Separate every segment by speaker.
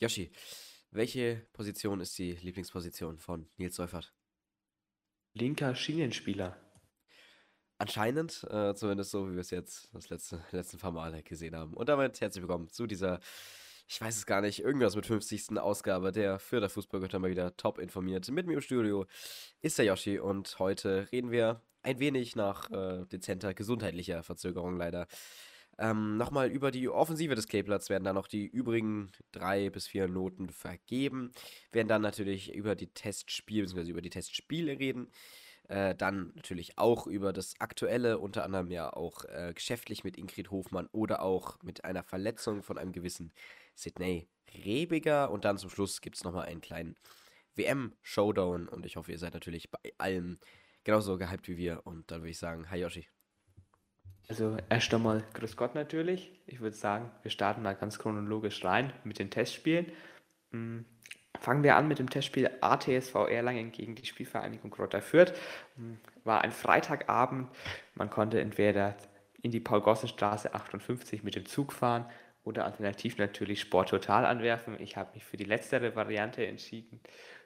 Speaker 1: Yoshi, welche Position ist die Lieblingsposition von Nils Seufert?
Speaker 2: Linker Schienenspieler.
Speaker 1: Anscheinend, äh, zumindest so, wie wir es jetzt das letzte, letzten paar Mal gesehen haben. Und damit herzlich willkommen zu dieser, ich weiß es gar nicht, irgendwas mit 50. Ausgabe der Fürther Fußballgötter mal wieder top informiert. Mit mir im Studio ist der Yoshi und heute reden wir ein wenig nach äh, dezenter gesundheitlicher Verzögerung leider. Ähm, Nochmal über die Offensive des Kleeblatts werden dann noch die übrigen drei bis vier Noten vergeben. Werden dann natürlich über die Testspiele bzw. über die Testspiele reden. Äh, dann natürlich auch über das Aktuelle, unter anderem ja auch äh, geschäftlich mit Ingrid Hofmann oder auch mit einer Verletzung von einem gewissen Sidney Rebiger. Und dann zum Schluss gibt es nochmal einen kleinen WM-Showdown. Und ich hoffe, ihr seid natürlich bei allem genauso gehypt wie wir. Und dann würde ich sagen, hi Yoshi.
Speaker 2: Also erst einmal Grüß Gott natürlich. Ich würde sagen, wir starten mal ganz chronologisch rein mit den Testspielen. Hm, Fangen wir an mit dem Testspiel ATSV Erlangen gegen die Spielvereinigung Grotter Fürth. War ein Freitagabend. Man konnte entweder in die Paul-Gossen-Straße 58 mit dem Zug fahren oder alternativ natürlich Sport Total anwerfen. Ich habe mich für die letztere Variante entschieden.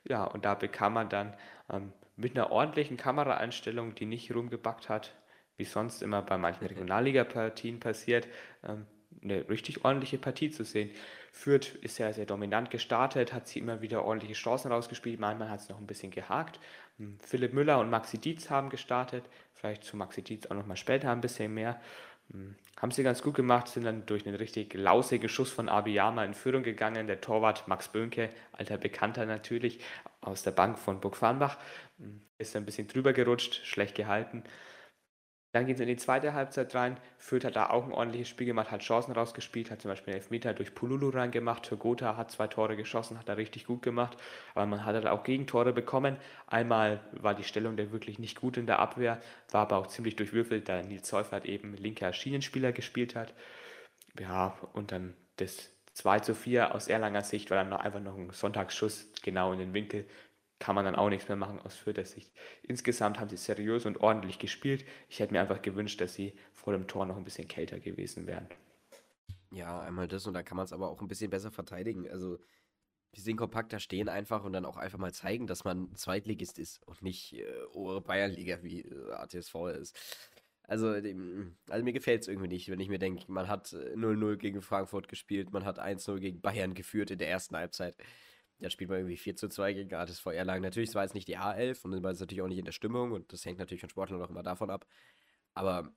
Speaker 2: Ja, und da bekam man dann ähm, mit einer ordentlichen Kameraeinstellung, die nicht rumgebackt hat, wie sonst immer bei manchen Regionalliga-Partien passiert, ähm, eine richtig ordentliche Partie zu sehen. Fürth ist sehr, sehr dominant gestartet, hat sie immer wieder ordentliche Chancen rausgespielt. Manchmal hat es noch ein bisschen gehakt. Hm, Philipp Müller und Maxi Dietz haben gestartet. Vielleicht zu Maxi Dietz auch noch mal später ein bisschen mehr. Hm, haben sie ganz gut gemacht, sind dann durch einen richtig lausigen Schuss von Abiyama in Führung gegangen. Der Torwart Max Böhnke, alter Bekannter natürlich, aus der Bank von Burg Farnbach, hm, ist ein bisschen drüber gerutscht, schlecht gehalten. Dann geht es in die zweite Halbzeit rein. Fürth hat da auch ein ordentliches Spiel gemacht, hat Chancen rausgespielt, hat zum Beispiel einen Elfmeter durch Pululu reingemacht. Turgota hat zwei Tore geschossen, hat da richtig gut gemacht. Aber man hat halt auch Gegentore bekommen. Einmal war die Stellung der wirklich nicht gut in der Abwehr, war aber auch ziemlich durchwürfelt, da Nils Seufert eben linker Schienenspieler gespielt hat. Ja, und dann das 2 zu 4 aus Erlanger Sicht war dann noch einfach noch ein Sonntagsschuss genau in den Winkel kann man dann auch nichts mehr machen aus Fürther Sicht. Insgesamt haben sie seriös und ordentlich gespielt. Ich hätte mir einfach gewünscht, dass sie vor dem Tor noch ein bisschen kälter gewesen wären.
Speaker 1: Ja, einmal das und da kann man es aber auch ein bisschen besser verteidigen. Also, die sind kompakter, stehen einfach und dann auch einfach mal zeigen, dass man Zweitligist ist und nicht äh, Bayernliga wie äh, ATSV ist. Also, dem, also mir gefällt es irgendwie nicht, wenn ich mir denke, man hat 0-0 äh, gegen Frankfurt gespielt, man hat 1-0 gegen Bayern geführt in der ersten Halbzeit. Dann spielt man irgendwie 4 zu 2 gegen ATSV Erlangen. Natürlich, es war jetzt nicht die A11 und dann war es natürlich auch nicht in der Stimmung und das hängt natürlich von Sportlern auch immer davon ab. Aber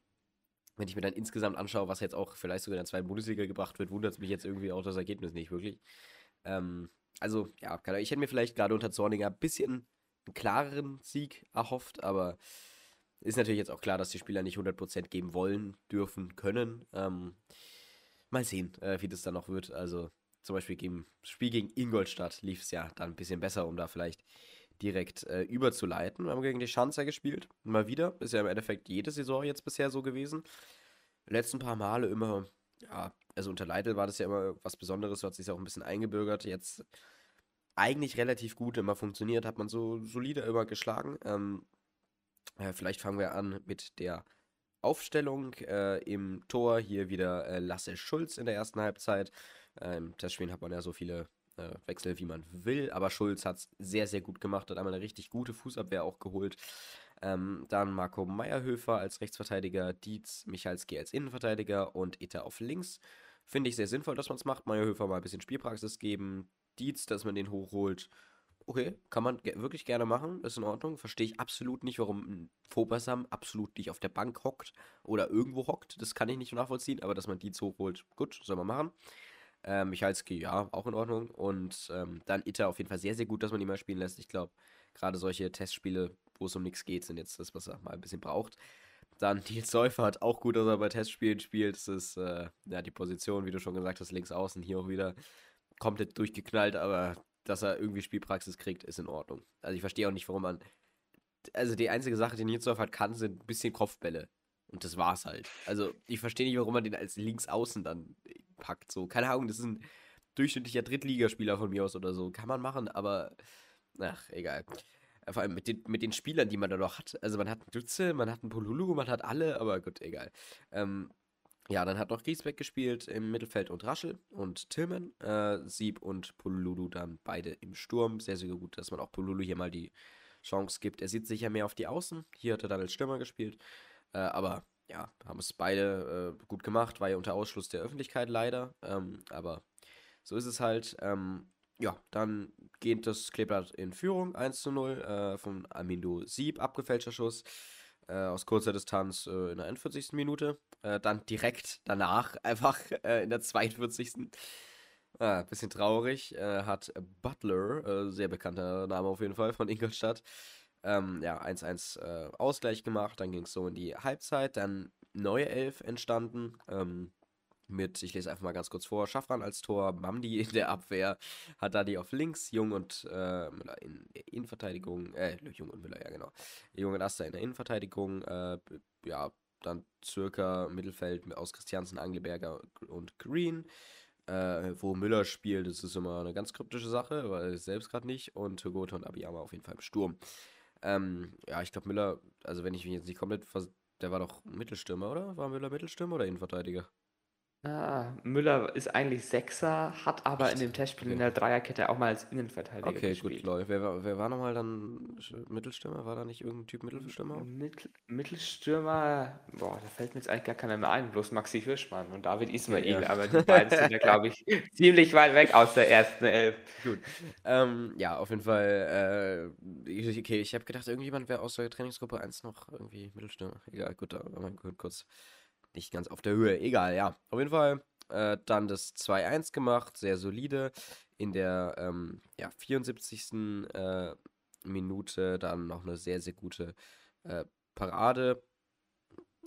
Speaker 1: wenn ich mir dann insgesamt anschaue, was jetzt auch vielleicht sogar in der zweiten Bundesliga gebracht wird, wundert es mich jetzt irgendwie auch das Ergebnis nicht wirklich. Ähm, also, ja, ich hätte mir vielleicht gerade unter Zorninger ein bisschen einen klareren Sieg erhofft, aber ist natürlich jetzt auch klar, dass die Spieler nicht 100% geben wollen, dürfen, können. Ähm, mal sehen, äh, wie das dann noch wird. Also, zum Beispiel gegen Spiel gegen Ingolstadt lief es ja dann ein bisschen besser, um da vielleicht direkt äh, überzuleiten. Wir haben gegen die Schanzer gespielt. Mal wieder. Ist ja im Endeffekt jede Saison jetzt bisher so gewesen. Letzten paar Male immer, ja, also unter Leitl war das ja immer was Besonderes, hat sich auch ein bisschen eingebürgert. Jetzt eigentlich relativ gut immer funktioniert, hat man so solide immer geschlagen. Ähm, äh, vielleicht fangen wir an mit der Aufstellung äh, im Tor. Hier wieder äh, Lasse Schulz in der ersten Halbzeit. Im Testspielen hat man ja so viele äh, Wechsel, wie man will, aber Schulz hat es sehr, sehr gut gemacht, hat einmal eine richtig gute Fußabwehr auch geholt. Ähm, dann Marco Meierhöfer als Rechtsverteidiger, Dietz Michalski als Innenverteidiger und Ita auf links. Finde ich sehr sinnvoll, dass man es macht. Meierhöfer mal ein bisschen Spielpraxis geben. Dietz, dass man den hochholt. Okay, kann man ge wirklich gerne machen, ist in Ordnung. Verstehe ich absolut nicht, warum ein Fobasam absolut nicht auf der Bank hockt oder irgendwo hockt. Das kann ich nicht nachvollziehen, aber dass man Dietz hochholt, gut, soll man machen. Ähm, Michalski, ja, auch in Ordnung. Und ähm, dann Itter auf jeden Fall sehr, sehr gut, dass man ihn mal spielen lässt. Ich glaube, gerade solche Testspiele, wo es um nichts geht, sind jetzt das, was er mal ein bisschen braucht. Dann Nils Seufert, auch gut, dass er bei Testspielen spielt. Das ist äh, ja die Position, wie du schon gesagt hast, links außen, hier auch wieder komplett durchgeknallt, aber dass er irgendwie Spielpraxis kriegt, ist in Ordnung. Also ich verstehe auch nicht, warum man. Also die einzige Sache, die Nils Seufert kann, sind ein bisschen Kopfbälle. Und das war's halt. Also ich verstehe nicht, warum man den als links außen dann packt. So, keine Ahnung, das ist ein durchschnittlicher Drittligaspieler von mir aus oder so. Kann man machen, aber ach, egal. Vor allem mit den, mit den Spielern, die man da noch hat. Also man hat einen Dütze, man hat einen Polulu, man hat alle, aber gut, egal. Ähm, ja, dann hat noch Griesbeck gespielt im Mittelfeld und Raschel und Tillman. Äh, Sieb und Pululu dann beide im Sturm. Sehr, sehr gut, dass man auch Pululu hier mal die Chance gibt. Er sieht sicher mehr auf die Außen. Hier hat er dann als Stürmer gespielt. Äh, aber ja, haben es beide äh, gut gemacht. War ja unter Ausschluss der Öffentlichkeit leider. Ähm, aber so ist es halt. Ähm, ja, dann geht das Kleeblatt in Führung 1 zu 0 äh, von Amindo Sieb, abgefälschter Schuss äh, aus kurzer Distanz äh, in der 41. Minute. Äh, dann direkt danach, einfach äh, in der 42. Ah, bisschen traurig, äh, hat Butler, sehr bekannter Name auf jeden Fall von Ingolstadt, ähm, ja, 1-1 Ausgleich gemacht. Dann ging es so in die Halbzeit. Dann neue Elf entstanden. Ähm, mit, ich lese einfach mal ganz kurz vor, Schaffran als Tor, Mamdi in der Abwehr, hat Dadi auf links, Jung und äh, Müller in der Innenverteidigung, äh, Jung und Müller, ja genau, Jung und Aster in der Innenverteidigung, äh, ja, dann circa Mittelfeld aus Christiansen, Angleberger und Green, äh, wo Müller spielt, das ist immer eine ganz kryptische Sache, weil selbst gerade nicht, und Togote und Abiyama auf jeden Fall im Sturm. Ähm, ja, ich glaube Müller, also wenn ich mich jetzt nicht komplett, der war doch Mittelstürmer, oder? War Müller Mittelstürmer oder Innenverteidiger?
Speaker 2: Ah, Müller ist eigentlich Sechser, hat aber in dem Testspiel in der Dreierkette auch mal als Innenverteidiger
Speaker 1: Okay, gut,
Speaker 2: gespielt.
Speaker 1: lol. Wer, war- wer war nochmal dann Mittelstürmer? War da nicht irgendein Typ Mittelstürmer?
Speaker 2: Mittel, Mittelstürmer, boah, da fällt mir jetzt eigentlich gar keiner mehr ein, bloß Maxi Hirschmann und David Ismail,
Speaker 1: Ja.
Speaker 2: aber die beiden sind ja, glaube ich, ziemlich weit weg aus der ersten Elf.
Speaker 1: Gut. Ähm, ja, auf jeden Fall. Äh, ich- okay, ich habe gedacht, irgendjemand wäre aus der Trainingsgruppe 1 noch irgendwie Mittelstürmer. Egal, gut, da war man kurz nicht ganz auf der Höhe. Egal, ja. Auf jeden Fall äh, dann das 2-1 gemacht, sehr solide. In der ähm, ja, 74. Äh, Minute dann noch eine sehr, sehr gute äh, Parade.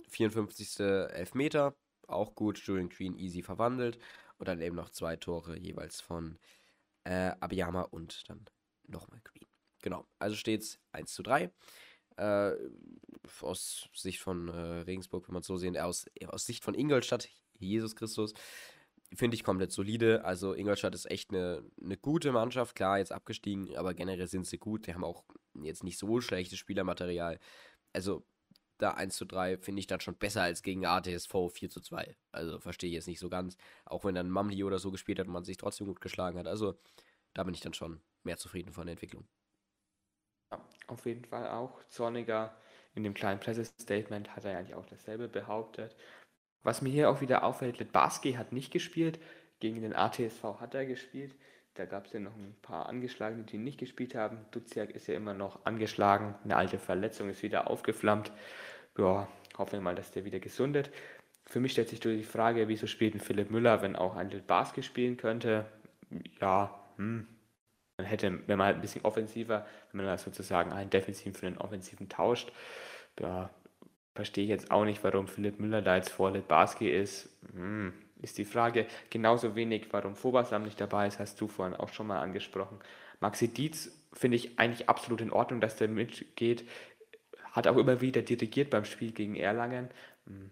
Speaker 1: 54. Elfmeter, auch gut. Julian Green easy verwandelt. Und dann eben noch zwei Tore jeweils von äh, Abiyama und dann nochmal Green. Genau, also steht es 1 zu 3. Äh, aus Sicht von äh, Regensburg, wenn man es so sehen, aus, aus Sicht von Ingolstadt, Jesus Christus, finde ich komplett solide. Also Ingolstadt ist echt eine, eine gute Mannschaft, klar, jetzt abgestiegen, aber generell sind sie gut. Die haben auch jetzt nicht so schlechtes Spielermaterial. Also da 1 zu 3 finde ich dann schon besser als gegen ATSV 4 zu 2. Also verstehe ich jetzt nicht so ganz. Auch wenn dann Mamli oder so gespielt hat und man sich trotzdem gut geschlagen hat. Also da bin ich dann schon mehr zufrieden von der Entwicklung.
Speaker 2: Auf jeden Fall auch. Zorniger in dem kleinen Pressestatement hat er eigentlich auch dasselbe behauptet. Was mir hier auch wieder auffällt, Litbarski hat nicht gespielt. Gegen den ATSV hat er gespielt. Da gab es ja noch ein paar Angeschlagene, die nicht gespielt haben. Duziak ist ja immer noch angeschlagen. Eine alte Verletzung ist wieder aufgeflammt. Ja, hoffen wir mal, dass der wieder gesundet. Für mich stellt sich die Frage, wieso spielt ein Philipp Müller, wenn auch ein Litbarski spielen könnte? Ja, hm, man hätte, wenn man halt ein bisschen offensiver, wenn man das sozusagen einen defensiven für einen offensiven tauscht, ja, verstehe ich jetzt auch nicht, warum Philipp Müller da jetzt vor Litbarski ist. Hm, ist die Frage. Genauso wenig, warum Fobasam nicht dabei ist, hast du vorhin auch schon mal angesprochen. Maxi Dietz finde ich eigentlich absolut in Ordnung, dass der mitgeht. Hat auch immer wieder dirigiert beim Spiel gegen Erlangen. Hm,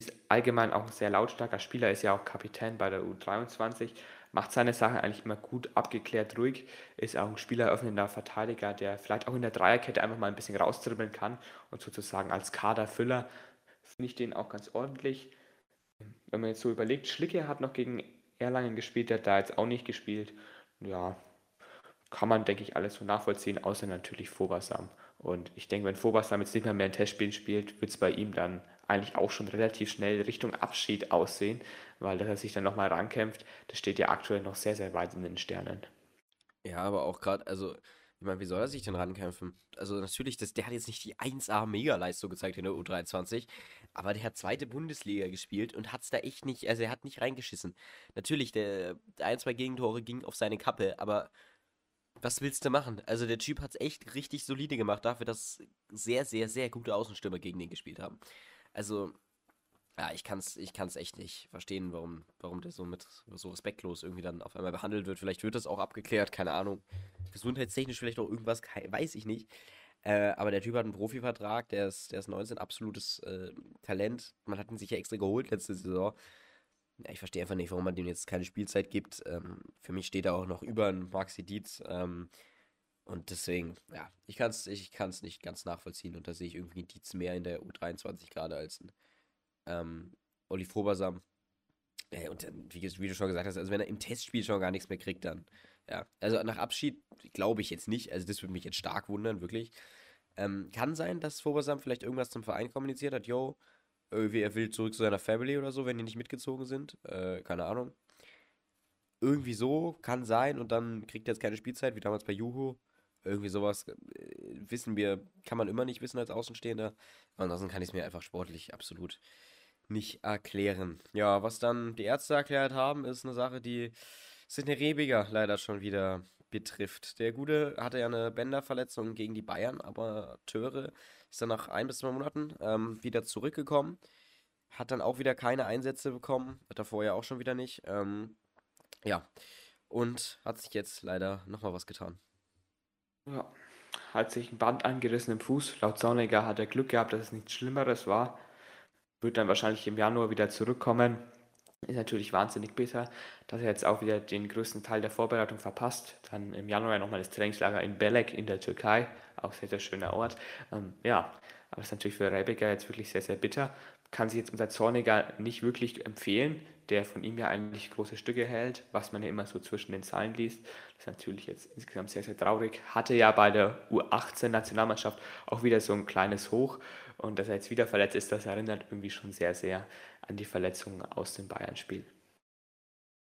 Speaker 2: ist allgemein auch ein sehr lautstarker Spieler, ist ja auch Kapitän bei der U23 macht seine Sache eigentlich immer gut, abgeklärt, ruhig, ist auch ein spieleröffnender Verteidiger, der vielleicht auch in der Dreierkette einfach mal ein bisschen raustribbeln kann und sozusagen als Kaderfüller finde ich den auch ganz ordentlich. Wenn man jetzt so überlegt, Schlicke hat noch gegen Erlangen gespielt, der hat da jetzt auch nicht gespielt. Ja, kann man, denke ich, alles so nachvollziehen, außer natürlich Fobasam. Und ich denke, wenn Fobasam jetzt nicht mehr mehr ein Testspiel spielt, wird es bei ihm dann eigentlich auch schon relativ schnell Richtung Abschied aussehen, weil dass er sich dann nochmal rankämpft, das steht ja aktuell noch sehr, sehr weit in den Sternen.
Speaker 1: Ja, aber auch gerade, also, ich meine, wie soll er sich denn rankämpfen? Also natürlich, das, der hat jetzt nicht die 1A-Mega-Leistung gezeigt in der U23, aber der hat zweite Bundesliga gespielt und hat es da echt nicht, also er hat nicht reingeschissen. Natürlich, der, ein, zwei Gegentore ging auf seine Kappe, aber was willst du machen? Also der Typ hat es echt richtig solide gemacht, dafür, dass sehr, sehr, sehr gute Außenstürmer gegen den gespielt haben. Also, ja, ich kann es ich kann's echt nicht verstehen, warum, warum der so mit so respektlos irgendwie dann auf einmal behandelt wird. Vielleicht wird das auch abgeklärt, keine Ahnung. Gesundheitstechnisch vielleicht auch irgendwas, weiß ich nicht. Äh, aber der Typ hat einen Profivertrag, der ist, der ist 19, absolutes äh, Talent. Man hat ihn sich ja extra geholt letzte Saison. Ja, ich verstehe einfach nicht, warum man dem jetzt keine Spielzeit gibt. Ähm, für mich steht er auch noch über einen Maxi Dietz. Ähm, und deswegen, ja, ich kann es ich kann's nicht ganz nachvollziehen. Und da sehe ich irgendwie Dietz mehr in der U23 gerade als ein ähm, Olli Frobersam. Äh, und dann, wie, wie, du schon gesagt hast, also wenn er im Testspiel schon gar nichts mehr kriegt, dann, ja. Also nach Abschied glaube ich jetzt nicht. Also das würde mich jetzt stark wundern, wirklich. Ähm, kann sein, dass Frobersam vielleicht irgendwas zum Verein kommuniziert hat. Yo, irgendwie er will zurück zu seiner Family oder so, wenn die nicht mitgezogen sind. Äh, keine Ahnung. Irgendwie so, kann sein. Und dann kriegt er jetzt keine Spielzeit, wie damals bei Juhu. Irgendwie sowas äh, wissen wir, kann man immer nicht wissen als Außenstehender. Ansonsten kann ich es mir einfach sportlich absolut nicht erklären. Ja, was dann die Ärzte erklärt haben, ist eine Sache, die Sidney Rebiger leider schon wieder betrifft. Der Gute hatte ja eine Bänderverletzung gegen die Bayern, aber Töre ist dann nach ein bis zwei Monaten ähm, wieder zurückgekommen. Hat dann auch wieder keine Einsätze bekommen. Hat er vorher auch schon wieder nicht. Ähm, ja. Und hat sich jetzt leider nochmal was getan.
Speaker 2: Ja. Hat sich ein Band angerissen im Fuß. Laut Sonniger hat er Glück gehabt, dass es nichts Schlimmeres war. Wird dann wahrscheinlich im Januar wieder zurückkommen. Ist natürlich wahnsinnig bitter, dass er jetzt auch wieder den größten Teil der Vorbereitung verpasst. Dann im Januar nochmal das Trainingslager in Belek in der Türkei, auch sehr, sehr schöner Ort. Ähm, ja, aber es ist natürlich für Rebecker jetzt wirklich sehr, sehr bitter. Kann sich jetzt unser Zorniger nicht wirklich empfehlen, der von ihm ja eigentlich große Stücke hält, was man ja immer so zwischen den Zeilen liest. Das ist natürlich jetzt insgesamt sehr, sehr traurig. Hatte ja bei der U18-Nationalmannschaft auch wieder so ein kleines Hoch und dass er jetzt wieder verletzt ist, das erinnert irgendwie schon sehr, sehr an die Verletzungen aus dem Bayern-Spiel.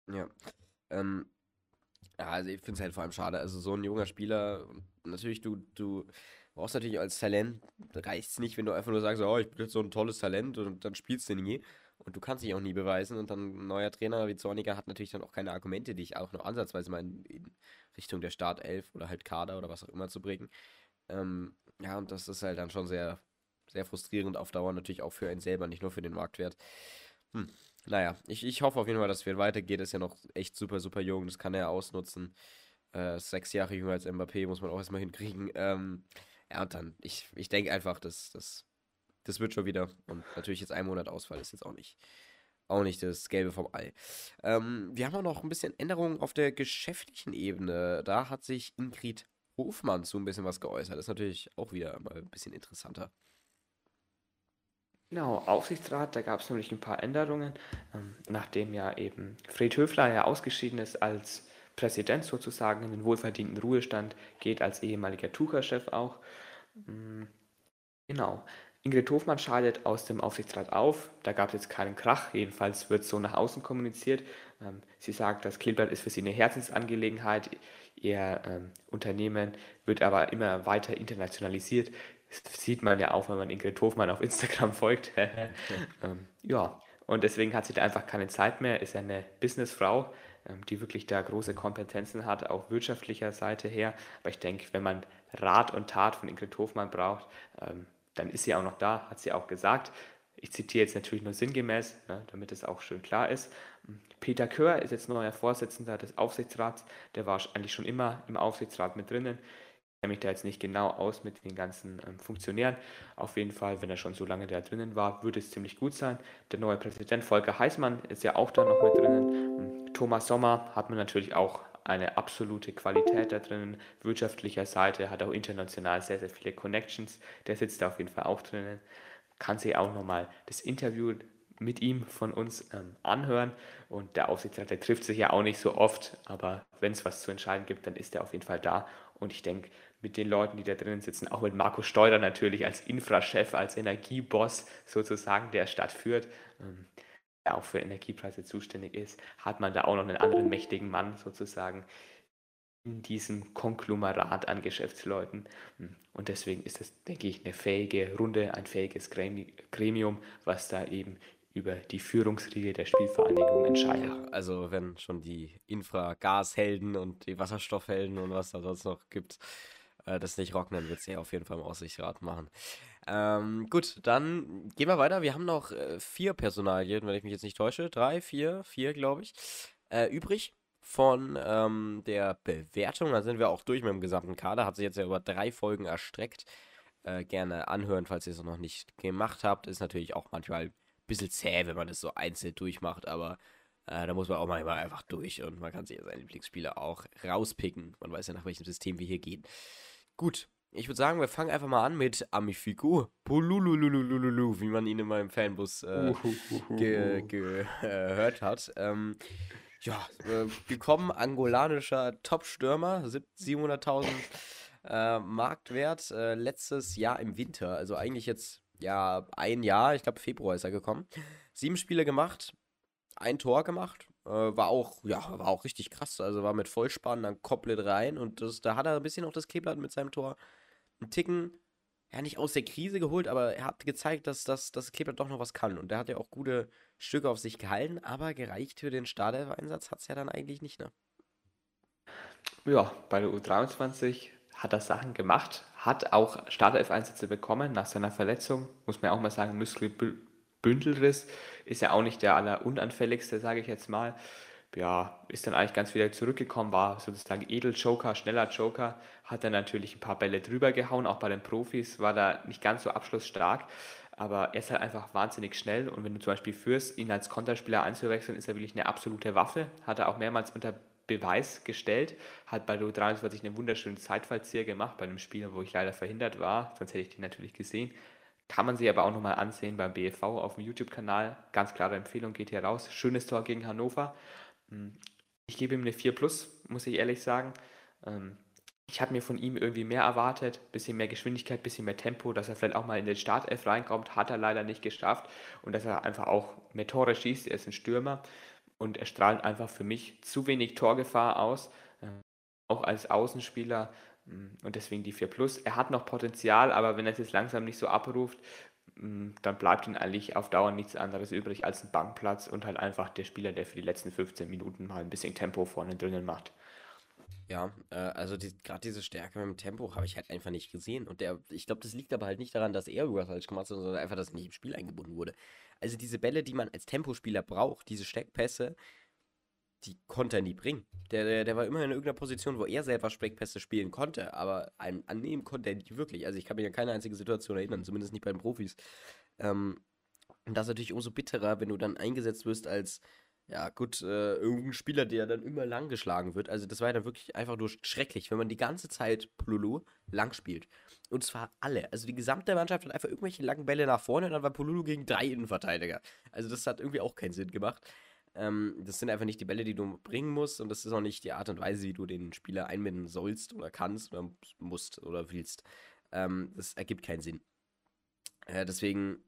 Speaker 1: Ja. Ähm, ja, also ich finde es halt vor allem schade. Also so ein junger Spieler, natürlich, du, du brauchst natürlich als Talent, reicht es nicht, wenn du einfach nur sagst, oh, ich bin jetzt so ein tolles Talent und dann spielst du nie. Und du kannst dich auch nie beweisen. Und dann ein neuer Trainer wie Zorniger hat natürlich dann auch keine Argumente, dich auch noch ansatzweise mal in, in Richtung der Startelf oder halt Kader oder was auch immer zu bringen. Ähm, ja, und das ist halt dann schon sehr sehr frustrierend auf Dauer natürlich auch für einen selber, nicht nur für den Marktwert. Hm. Naja, ich, ich hoffe auf jeden Fall, dass es weitergeht. Ist ja noch echt super, super jung. Das kann er ausnutzen. Äh, sechs Jahre jünger als Mbappé muss man auch erstmal hinkriegen. Ähm, ja, und dann, ich, ich denke einfach, dass das, das wird schon wieder. Und natürlich jetzt ein Monat Ausfall ist jetzt auch nicht, auch nicht das Gelbe vom Ei. Ähm, wir haben auch noch ein bisschen Änderungen auf der geschäftlichen Ebene. Da hat sich Ingrid Hofmann zu ein bisschen was geäußert. Das ist natürlich auch wieder mal ein bisschen interessanter.
Speaker 2: Genau, Aufsichtsrat, da gab es nämlich ein paar Änderungen, ähm, nachdem ja eben Fred Höfler ja ausgeschieden ist als Präsident sozusagen in den wohlverdienten Ruhestand, geht als ehemaliger Tucher-Chef auch. Mm, genau. Ingrid Hofmann scheidet aus dem Aufsichtsrat auf. Da gab es jetzt keinen Krach, jedenfalls wird so nach außen kommuniziert. Ähm, sie sagt, das Kleeblatt ist für sie eine Herzensangelegenheit. Ihr ähm, Unternehmen wird aber immer weiter internationalisiert. Das sieht man ja auch, wenn man Ingrid Hofmann auf Instagram folgt. ähm, ja, und deswegen hat sie da einfach keine Zeit mehr, ist eine Businessfrau, die wirklich da große Kompetenzen hat, auch wirtschaftlicher Seite her. Aber ich denke, wenn man Rat und Tat von Ingrid Hofmann braucht, ähm, dann ist sie auch noch da, hat sie auch gesagt. Ich zitiere jetzt natürlich nur sinngemäß, ne, damit es auch schön klar ist. Peter Kör ist jetzt neuer Vorsitzender des Aufsichtsrats. Der war eigentlich schon immer im Aufsichtsrat mit drinnen kenne mich da jetzt nicht genau aus mit den ganzen ähm, Funktionären. Auf jeden Fall, wenn er schon so lange da drinnen war, würde es ziemlich gut sein. Der neue Präsident Volker Heißmann ist ja auch da noch mit drinnen. Thomas Sommer hat man natürlich auch eine absolute Qualität da drinnen. Wirtschaftlicher Seite hat auch international sehr, sehr viele Connections. Der sitzt da auf jeden Fall auch drinnen. Kann sich auch nochmal das Interview mit ihm von uns ähm, anhören. Und der Aufsichtsrat, der trifft sich ja auch nicht so oft, aber wenn es was zu entscheiden gibt, dann ist er auf jeden Fall da. Und ich denke, mit den Leuten, die da drinnen sitzen, auch mit Marco Steuder natürlich als Infrachef, als Energieboss sozusagen, der Stadt führt, ähm, auch für Energiepreise zuständig ist, hat man da auch noch einen anderen mächtigen Mann sozusagen in diesem Konglomerat an Geschäftsleuten. Hm, und deswegen ist das, denke ich, eine fähige Runde, ein fähiges Gremium, was da eben über die Führungsriege der Spielvereinigung entscheidet. Ja,
Speaker 1: also wenn schon die Infra-Gashelden und die Wasserstoffhelden und was da sonst noch gibt, äh, das nicht rocken, dann wird es ja auf jeden Fall im Aussichtsrat machen. Ähm, gut, dann gehen wir weiter. Wir haben noch äh, vier Personalien, wenn ich mich jetzt nicht täusche. Drei, vier, vier, glaube ich. Äh, übrig von ähm, der Bewertung. Da sind wir auch durch mit dem gesamten Kader. Hat sich jetzt ja über drei Folgen erstreckt. Äh, gerne anhören, falls ihr es noch nicht gemacht habt. Ist natürlich auch manchmal ein bisschen zäh, wenn man das so einzeln durchmacht, aber äh, da muss man auch manchmal einfach durch und man kann sich seine Lieblingsspieler auch rauspicken. Man weiß ja, nach welchem System wir hier gehen. Gut, Ich würde sagen, wir fangen einfach mal an mit Amifiku. Pululululululu, wie man ihn in meinem Fanbus äh, ge gehört hat. Ähm, ja, äh, gekommen, angolanischer Top-Stürmer, 700.000 äh, Marktwert, äh, letztes Jahr im Winter, also eigentlich jetzt ja ein Jahr, ich glaube Februar ist er gekommen. Sieben Spiele gemacht, ein Tor gemacht, äh, war auch, ja, war auch richtig krass, also war mit Vollspann dann komplett rein und das, da hat er ein bisschen auch das Kleeblatt mit seinem Tor einen Ticken, ja, nicht aus der Krise geholt, aber er hat gezeigt, dass das, das Kleeblatt doch noch was kann. Und der hat ja auch gute Stücke auf sich gehalten, aber gereicht für den Startelf-Einsatz hat es ja dann eigentlich nicht, ne?
Speaker 2: Ja, bei der U23 hat er Sachen gemacht, hat auch Startelf-Einsätze bekommen nach seiner Verletzung. Muss man auch mal sagen, Muskelbündelriss ist ja auch nicht der allerunanfälligste, sage ich jetzt mal ja, ist dann eigentlich ganz wieder zurückgekommen, war sozusagen Edel-Joker, schneller Joker, hat dann natürlich ein paar Bälle drüber gehauen, auch bei den Profis war da nicht ganz so abschlussstark, aber er ist halt einfach wahnsinnig schnell und wenn du zum Beispiel führst, ihn als Konterspieler einzuwechseln, ist er wirklich eine absolute Waffe, hat er auch mehrmals unter Beweis gestellt, hat bei Lu 23 einen wunderschönen Zeitfallzieher gemacht, bei einem Spiel, wo ich leider verhindert war, sonst hätte ich den natürlich gesehen. Kann man sich aber auch nochmal ansehen beim BFV auf dem YouTube-Kanal. Ganz klare Empfehlung, geht hier raus. Schönes Tor gegen Hannover. Hm. Ich gebe ihm eine 4 plus, muss ich ehrlich sagen. Ähm, ich habe mir von ihm irgendwie mehr erwartet, bisschen mehr Geschwindigkeit, bisschen mehr Tempo, dass er vielleicht auch mal in den Startelf reinkommt, hat er leider nicht geschafft und dass er einfach auch mehr Tore schießt, er ist ein Stürmer und er strahlt einfach für mich zu wenig Torgefahr aus, ähm, auch als Außenspieler und deswegen die 4 plus. Er hat noch Potenzial, aber wenn er es jetzt langsam nicht so abruft, dann bleibt ihm eigentlich auf Dauer nichts anderes übrig als ein Bankplatz und halt einfach der Spieler, der für die letzten 15 Minuten mal ein bisschen Tempo vorne drinnen macht.
Speaker 1: Ja, äh, also die, gerade diese Stärke mit dem Tempo habe ich halt einfach nicht gesehen. Und der, ich glaube, das liegt aber halt nicht daran, dass er irgendwas falsch gemacht hat, sondern einfach, dass er nicht im Spiel eingebunden wurde. Also diese Bälle, die man als Tempospieler braucht, diese Steckpässe, die konnte er nie bringen. Der, der, der war immer in irgendeiner Position, wo er selber Sprechpässe spielen konnte, aber ein, annehmen konnte er nicht wirklich. Also ich kann mich an keine einzige Situation erinnern, zumindest nicht bei den Profis. Ähm, und das ist natürlich umso bitterer, wenn du dann eingesetzt wirst als, ja gut, äh, irgendein Spieler, der dann immer lang geschlagen wird. Also das war ja dann wirklich einfach nur schrecklich, wenn man die ganze Zeit Pululu lang spielt. Und zwar alle. Also die gesamte Mannschaft hat einfach irgendwelche langen Bälle nach vorne und dann war Pululu gegen drei Innenverteidiger. Also das hat irgendwie auch keinen Sinn gemacht. Ähm, das sind einfach nicht die Bälle, die du bringen musst und das ist auch nicht die Art und Weise, wie du den Spieler einbinden sollst oder kannst oder musst oder willst. Ähm, das ergibt keinen Sinn. Äh, deswegen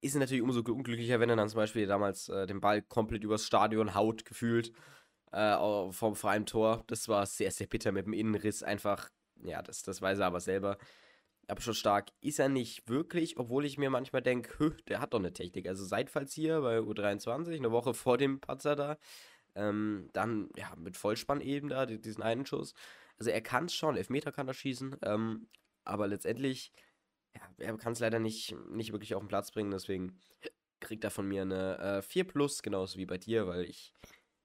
Speaker 1: ist es natürlich umso unglücklicher, wenn er dann zum Beispiel damals äh, den Ball komplett übers Stadion haut, gefühlt, äh, vor, vor einem Tor. Das war sehr, sehr bitter mit dem Innenriss. Einfach, ja, das, das weiß er aber selber abschlussstark ist er nicht wirklich, obwohl ich mir manchmal denke, der hat doch eine Technik. Also seitfalls hier bei U23, eine Woche vor dem Patzer da, ähm, dann ja mit Vollspann eben da, diesen einen Schuss. Also er kann es schon, Elfmeter kann er schießen, ähm, aber letztendlich, ja, er kann es leider nicht, nicht wirklich auf den Platz bringen, deswegen kriegt er von mir eine äh, 4 plus, genauso wie bei dir, weil ich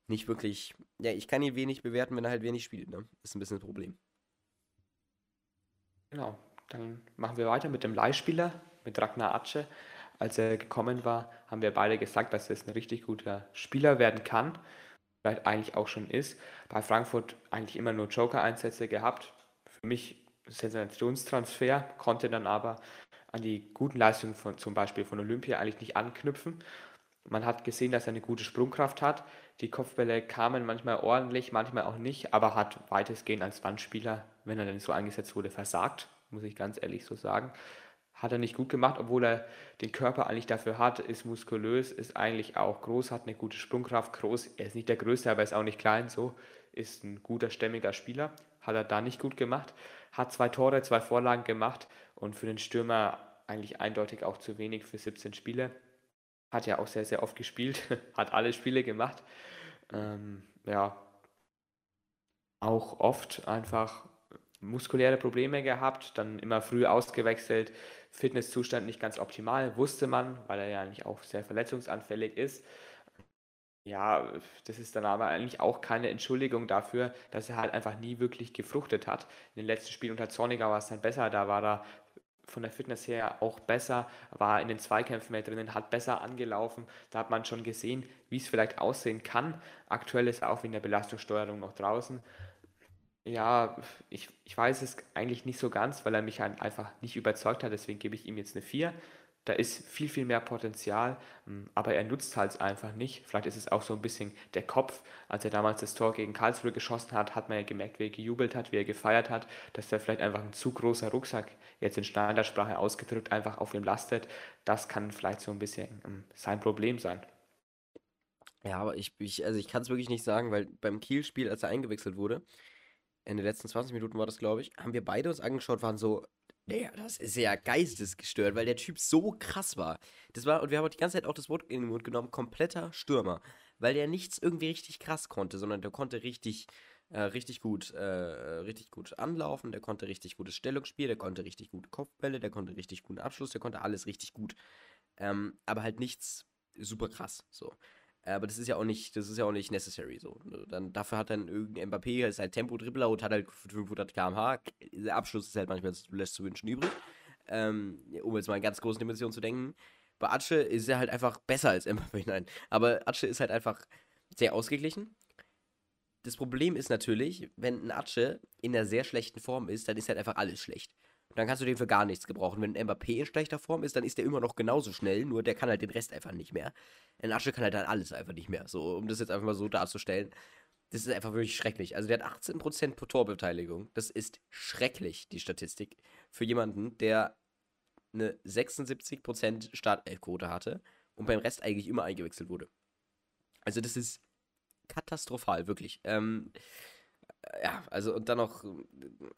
Speaker 1: nicht wirklich, ja, ich kann ihn wenig bewerten, wenn er halt wenig spielt, ne? Ist ein bisschen das Problem.
Speaker 2: Genau, dann machen wir weiter mit dem Leihspieler, mit Ragnar Atsche. Als er gekommen war, haben wir beide gesagt, dass er ein richtig guter Spieler werden kann. Vielleicht eigentlich auch schon ist. Bei Frankfurt eigentlich immer nur Joker-Einsätze gehabt. Für mich Sensationstransfer, konnte dann aber an die guten Leistungen von zum Beispiel von Olympia eigentlich nicht anknüpfen. Man hat gesehen, dass er eine gute Sprungkraft hat. Die Kopfbälle kamen manchmal ordentlich, manchmal auch nicht, aber hat weitestgehend als Wandspieler, wenn er dann so eingesetzt wurde, versagt muss ich ganz ehrlich so sagen. Hat er nicht gut gemacht, obwohl er den Körper eigentlich dafür hat, ist muskulös, ist eigentlich auch groß, hat eine gute Sprungkraft, groß. Er ist nicht der Größte, aber er ist auch nicht klein, so ist ein guter, stämmiger Spieler. Hat er da nicht gut gemacht. Hat zwei Tore, zwei Vorlagen gemacht und für den Stürmer eigentlich eindeutig auch zu wenig für 17 Spiele. Hat ja auch sehr, sehr oft gespielt, hat alle Spiele gemacht. Ähm, ja, auch oft einfach muskuläre Probleme gehabt, dann immer früh ausgewechselt, Fitnesszustand nicht ganz optimal, wusste man, weil er ja eigentlich auch sehr verletzungsanfällig ist. Ja, das ist dann aber eigentlich auch keine Entschuldigung dafür, dass er halt einfach nie wirklich gefruchtet hat. In den letzten Spielen unter Zorniger war es dann besser, da war er von der Fitness her auch besser, war in den Zweikämpfen mehr drinnen, hat besser angelaufen. Da hat man schon gesehen, wie es vielleicht aussehen kann. Aktuell ist er auch wegen der Belastungssteuerung noch draußen Ja, ich, ich weiß es eigentlich nicht so ganz, weil er mich einfach nicht überzeugt hat, deswegen gebe ich ihm jetzt eine 4. Da ist viel, viel mehr Potenzial, hm, aber er nutzt halt einfach nicht. Vielleicht ist es auch so ein bisschen der Kopf. Als er damals das Tor gegen Karlsruhe geschossen hat, hat man ja gemerkt, wie er gejubelt hat, wie er gefeiert hat, dass da vielleicht einfach ein zu großer Rucksack, jetzt in Standardsprache ausgedrückt, einfach auf ihm lastet. Das kann vielleicht so ein bisschen hm, sein Problem sein.
Speaker 1: Ja, aber ich, ich also ich kann es wirklich nicht sagen, weil beim Kiel-Spiel, als er eingewechselt wurde, in den letzten 20 Minuten war das, glaube ich, haben wir beide uns angeschaut, waren so, naja, das ist ja geistesgestört, weil der Typ so krass war. Das war, und wir haben die ganze Zeit auch das Wort in den Mund genommen, kompletter Stürmer. Weil der nichts irgendwie richtig krass konnte, sondern der konnte richtig, äh, richtig gut, äh, richtig gut anlaufen, der konnte richtig gutes Stellungsspiel, der konnte richtig gute Kopfbälle, der konnte richtig guten Abschluss, der konnte alles richtig gut. Ähm, aber halt nichts super krass, so. Aber das ist ja auch nicht, das ist ja auch nicht necessary so. Dann, dafür hat dann irgendein Mbappé, ist halt Tempo-Dribbler und hat halt 500 km/h. Der Abschluss ist halt manchmal lässt zu wünschen übrig. Ähm, um jetzt mal in ganz großen Dimensionen zu denken. Bei Atsche ist er halt einfach besser als Mbappé, nein. Aber Atsche ist halt einfach sehr ausgeglichen. Das Problem ist natürlich, wenn ein Atsche in einer sehr schlechten Form ist, dann ist halt einfach alles schlecht dann kannst du den für gar nichts gebrauchen. Wenn ein Mbappé in schlechter Form ist, dann ist der immer noch genauso schnell, nur der kann halt den Rest einfach nicht mehr. Ein Asche kann halt dann alles einfach nicht mehr. So, um das jetzt einfach mal so darzustellen. Das ist einfach wirklich schrecklich. Also der hat 18% Torbeteiligung. Das ist schrecklich, die Statistik. Für jemanden, der eine 76% Startelfquote hatte und beim Rest eigentlich immer eingewechselt wurde. Also das ist katastrophal, wirklich. Ähm, ja, also und dann noch,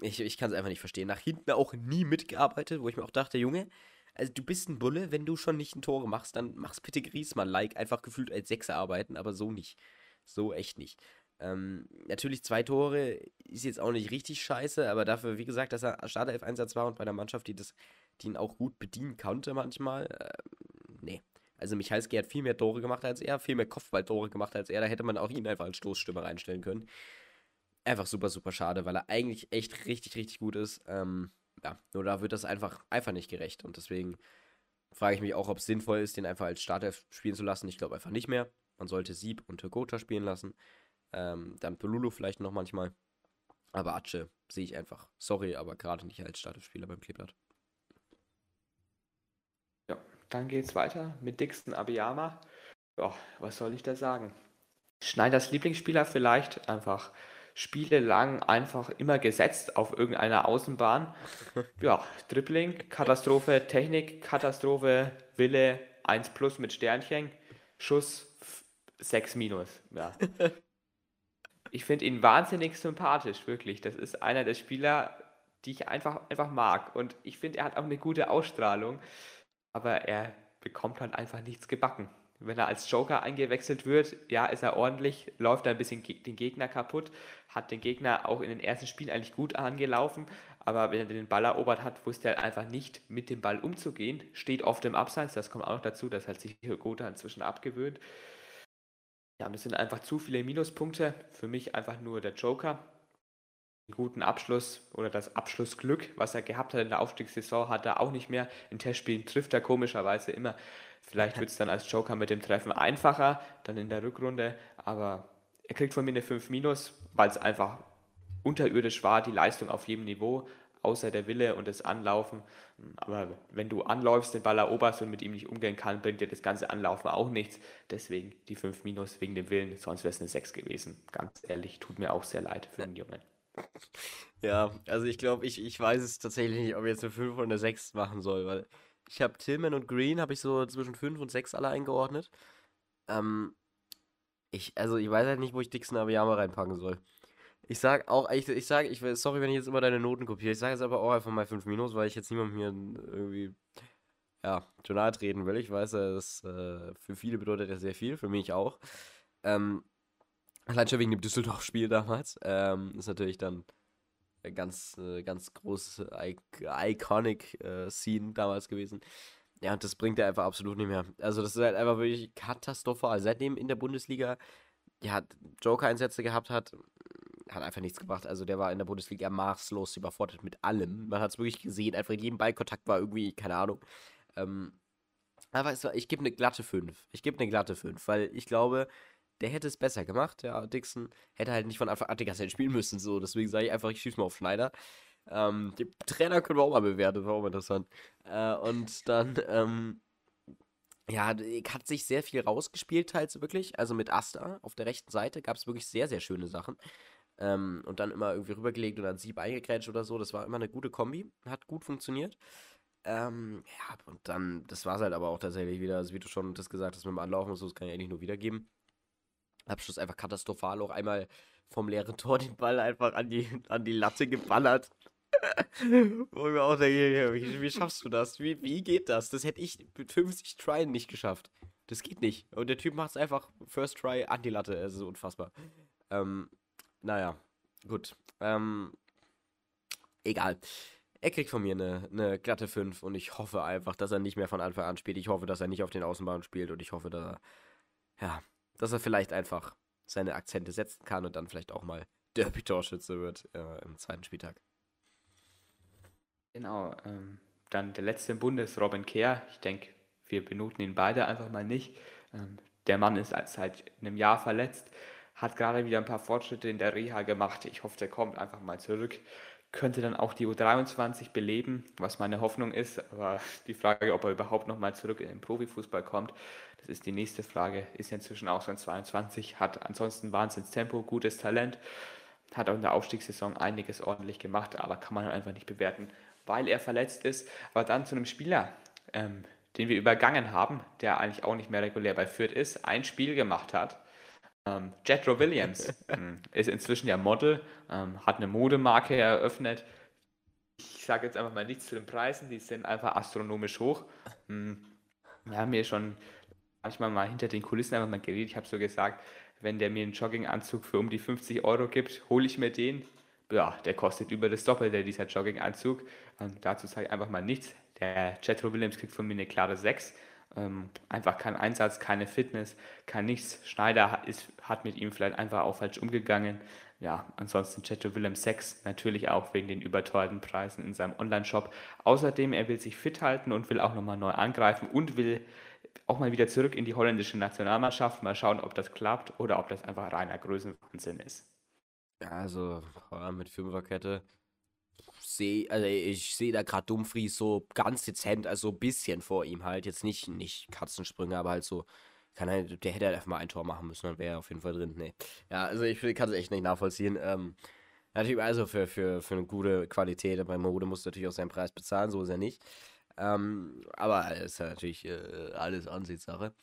Speaker 1: ich, ich kann es einfach nicht verstehen. Nach hinten auch nie mitgearbeitet, wo ich mir auch dachte, Junge, also du bist ein Bulle, wenn du schon nicht ein Tore machst, dann mach's bitte Griezmann-like, einfach gefühlt als Sechser arbeiten, aber so nicht. So echt nicht. Ähm, natürlich zwei Tore ist jetzt auch nicht richtig scheiße, aber dafür, wie gesagt, dass er Startelf-Einsatz war und bei einer Mannschaft, die, das, die ihn auch gut bedienen konnte manchmal, äh, nee. Also Michalski hat viel mehr Tore gemacht als er, viel mehr Kopfballtore gemacht als er, da hätte man auch ihn einfach als Stoßstürmer reinstellen können einfach super, super schade, weil er eigentlich echt richtig, richtig gut ist. Ähm, ja, nur da wird das einfach, einfach nicht gerecht. Und deswegen frage ich mich auch, ob es sinnvoll ist, den einfach als Starter spielen zu lassen. Ich glaube einfach nicht mehr. Man sollte Sieb und Togota spielen lassen. Ähm, dann Pelulu vielleicht noch manchmal. Aber Atsche sehe ich einfach. Sorry, aber gerade nicht als Starterspieler beim Kleeblatt.
Speaker 2: Ja, dann geht's weiter mit Dixon Abiyama. Ja, was soll ich da sagen? Schneiders Lieblingsspieler vielleicht einfach Spiele lang einfach immer gesetzt auf irgendeiner Außenbahn. Ja, Dribbling, Katastrophe, Technik, Katastrophe, Wille, 1 plus mit Sternchen, Schuss 6 minus. Ja. Ich finde ihn wahnsinnig sympathisch, wirklich. Das ist einer der Spieler, die ich einfach, einfach mag. Und ich finde, er hat auch eine gute Ausstrahlung, aber er bekommt halt einfach nichts gebacken wenn er als Joker eingewechselt wird, ja, ist er ordentlich, läuft er ein bisschen den Gegner kaputt, hat den Gegner auch in den ersten Spielen eigentlich gut angelaufen, aber wenn er den Ball erobert hat, wusste er einfach nicht, mit dem Ball umzugehen, steht oft im Abseits, das kommt auch noch dazu, das hat sich Gotha inzwischen abgewöhnt. Ja, das sind einfach zu viele Minuspunkte, für mich einfach nur der Joker. Den guten Abschluss oder das Abschlussglück, was er gehabt hat in der Aufstiegssaison, hat er auch nicht mehr. In Testspielen trifft er komischerweise immer Vielleicht wird es dann als Joker mit dem Treffen einfacher, dann in der Rückrunde, aber er kriegt von mir eine 5 minus, weil es einfach unterirdisch war, die Leistung auf jedem Niveau, außer der Wille und das Anlaufen. Aber wenn du anläufst, den Ball eroberst und mit ihm nicht umgehen kann, bringt dir das ganze Anlaufen auch nichts. Deswegen die 5 minus wegen dem Willen, sonst wäre es eine 6 gewesen. Ganz ehrlich, tut mir auch sehr leid für den Jungen.
Speaker 1: Ja, also ich glaube, ich, ich weiß es tatsächlich nicht, ob ich jetzt eine 5 oder eine 6 machen soll, weil ich habe Tillman und Green habe ich so zwischen 5 und 6 alle eingeordnet. Ähm, ich, also ich weiß halt nicht, wo ich Dixon Abiyama reinpacken soll. Ich sag auch, ich, ich sage, ich, sorry, wenn ich jetzt immer deine Noten kopiere. Ich sage jetzt aber auch einfach mal 5 Minus, weil ich jetzt niemandem hier irgendwie, ja, nahe treten will. Ich weiß, das äh, für viele bedeutet das sehr viel, für mich auch. Ähm, allein schon wegen dem Düsseldorf-Spiel damals. Ähm, ist natürlich dann ganz, äh, ganz große, iconic äh, Scene damals gewesen. Ja, und das bringt er einfach absolut nicht mehr. Also, das ist halt einfach wirklich katastrophal. Seitdem in der Bundesliga ja, Joker-Einsätze gehabt hat, hat einfach nichts gebracht. Also, der war in der Bundesliga maßlos überfordert mit allem. Man hat es wirklich gesehen. Einfach in jedem Ballkontakt war irgendwie, keine Ahnung. Ähm, aber ich gebe eine glatte 5. Ich gebe eine glatte 5, weil ich glaube, der hätte es besser gemacht. Ja, Dixon hätte halt nicht von Anfang an die ganze Zeit spielen müssen. So, deswegen sage ich einfach, ich schieße mal auf Schneider. Ähm, den Trainer können wir auch mal bewerten, war auch interessant. Äh, und dann, ähm, ja, hat sich sehr viel rausgespielt, teils wirklich. Also mit Asta auf der rechten Seite gab es wirklich sehr, sehr schöne Sachen. Ähm, und dann immer irgendwie rübergelegt und dann Sieb eingegrätscht oder so. Das war immer eine gute Kombi. Hat gut funktioniert. Ähm, ja, und dann, das war es halt aber auch tatsächlich wieder, also wie du schon das gesagt hast, mit dem Anlaufen und so, das kann ich eigentlich nur wiedergeben. Abschluss einfach katastrophal, auch einmal vom leeren Tor den Ball einfach an die, an die Latte geballert. Wo ich mir auch denke, wie, wie schaffst du das? Wie, wie geht das? Das hätte ich mit 50 Try nicht geschafft. Das geht nicht. Und der Typ macht es einfach First Try an die Latte. Es ist unfassbar. Ähm, naja, gut. Ähm, egal. Er kriegt von mir eine, eine glatte 5 und ich hoffe einfach, dass er nicht mehr von Anfang an spielt. Ich hoffe, dass er nicht auf den Außenbahnen spielt und ich hoffe, dass er, ja, dass er vielleicht einfach seine Akzente setzen kann und dann vielleicht auch mal Derby-Torschütze wird äh, im zweiten Spieltag.
Speaker 2: Genau, ähm, dann der letzte im Bunde ist Robin Kehr. Ich denke, wir benoten ihn beide einfach mal nicht. Ähm, der Mann ist seit einem Jahr verletzt, hat gerade wieder ein paar Fortschritte in der Reha gemacht. Ich hoffe, der kommt einfach mal zurück könnte dann auch die U23 beleben, was meine Hoffnung ist. Aber die Frage, ob er überhaupt nochmal zurück in den Profifußball kommt, das ist die nächste Frage. Ist inzwischen auch schon 22, hat ansonsten Wahnsinns Tempo, gutes Talent, hat auch in der Aufstiegssaison einiges ordentlich gemacht, aber kann man einfach nicht bewerten, weil er verletzt ist. Aber dann zu einem Spieler, ähm, den wir übergangen haben, der eigentlich auch nicht mehr regulär bei Fürth ist, ein Spiel gemacht hat ähm, Jetro Williams ähm, ist inzwischen ja Model, ähm, hat eine Modemarke eröffnet. Ich sage jetzt einfach mal nichts zu den Preisen, die sind einfach astronomisch hoch. Ähm, wir haben hier schon manchmal mal hinter den Kulissen einfach mal geredet. Ich habe so gesagt, wenn der mir einen Jogginganzug für um die 50 Euro gibt, hole ich mir den. Ja, der kostet über das Doppelte, dieser Jogginganzug. Ähm, dazu sage ich einfach mal nichts. Der Jetro Williams kriegt von mir eine klare 6. Ähm, einfach kein Einsatz, keine Fitness, kein nichts. Schneider ist, hat mit ihm vielleicht einfach auch falsch umgegangen. Ja, ansonsten Cheto Willem 6 natürlich auch wegen den überteuerten Preisen in seinem Online-Shop. Außerdem, er will sich fit halten und will auch nochmal neu angreifen und will auch mal wieder zurück in die holländische Nationalmannschaft. Mal schauen, ob das klappt oder ob das einfach reiner Größenwahnsinn ist.
Speaker 1: Ja, also mit Fünferkette sehe, also ich sehe da gerade Dumfries so ganz dezent, also ein bisschen vor ihm halt. Jetzt nicht, nicht Katzensprünge, aber halt so. Kann halt, der hätte halt einfach mal ein Tor machen müssen, dann wäre er auf jeden Fall drin. Nee. Ja, also ich kann es echt nicht nachvollziehen. Ähm, natürlich, also für, für, für eine gute Qualität, bei Mode muss natürlich auch seinen Preis bezahlen, so ist er nicht. Ähm, aber ist ja natürlich äh, alles Ansichtssache.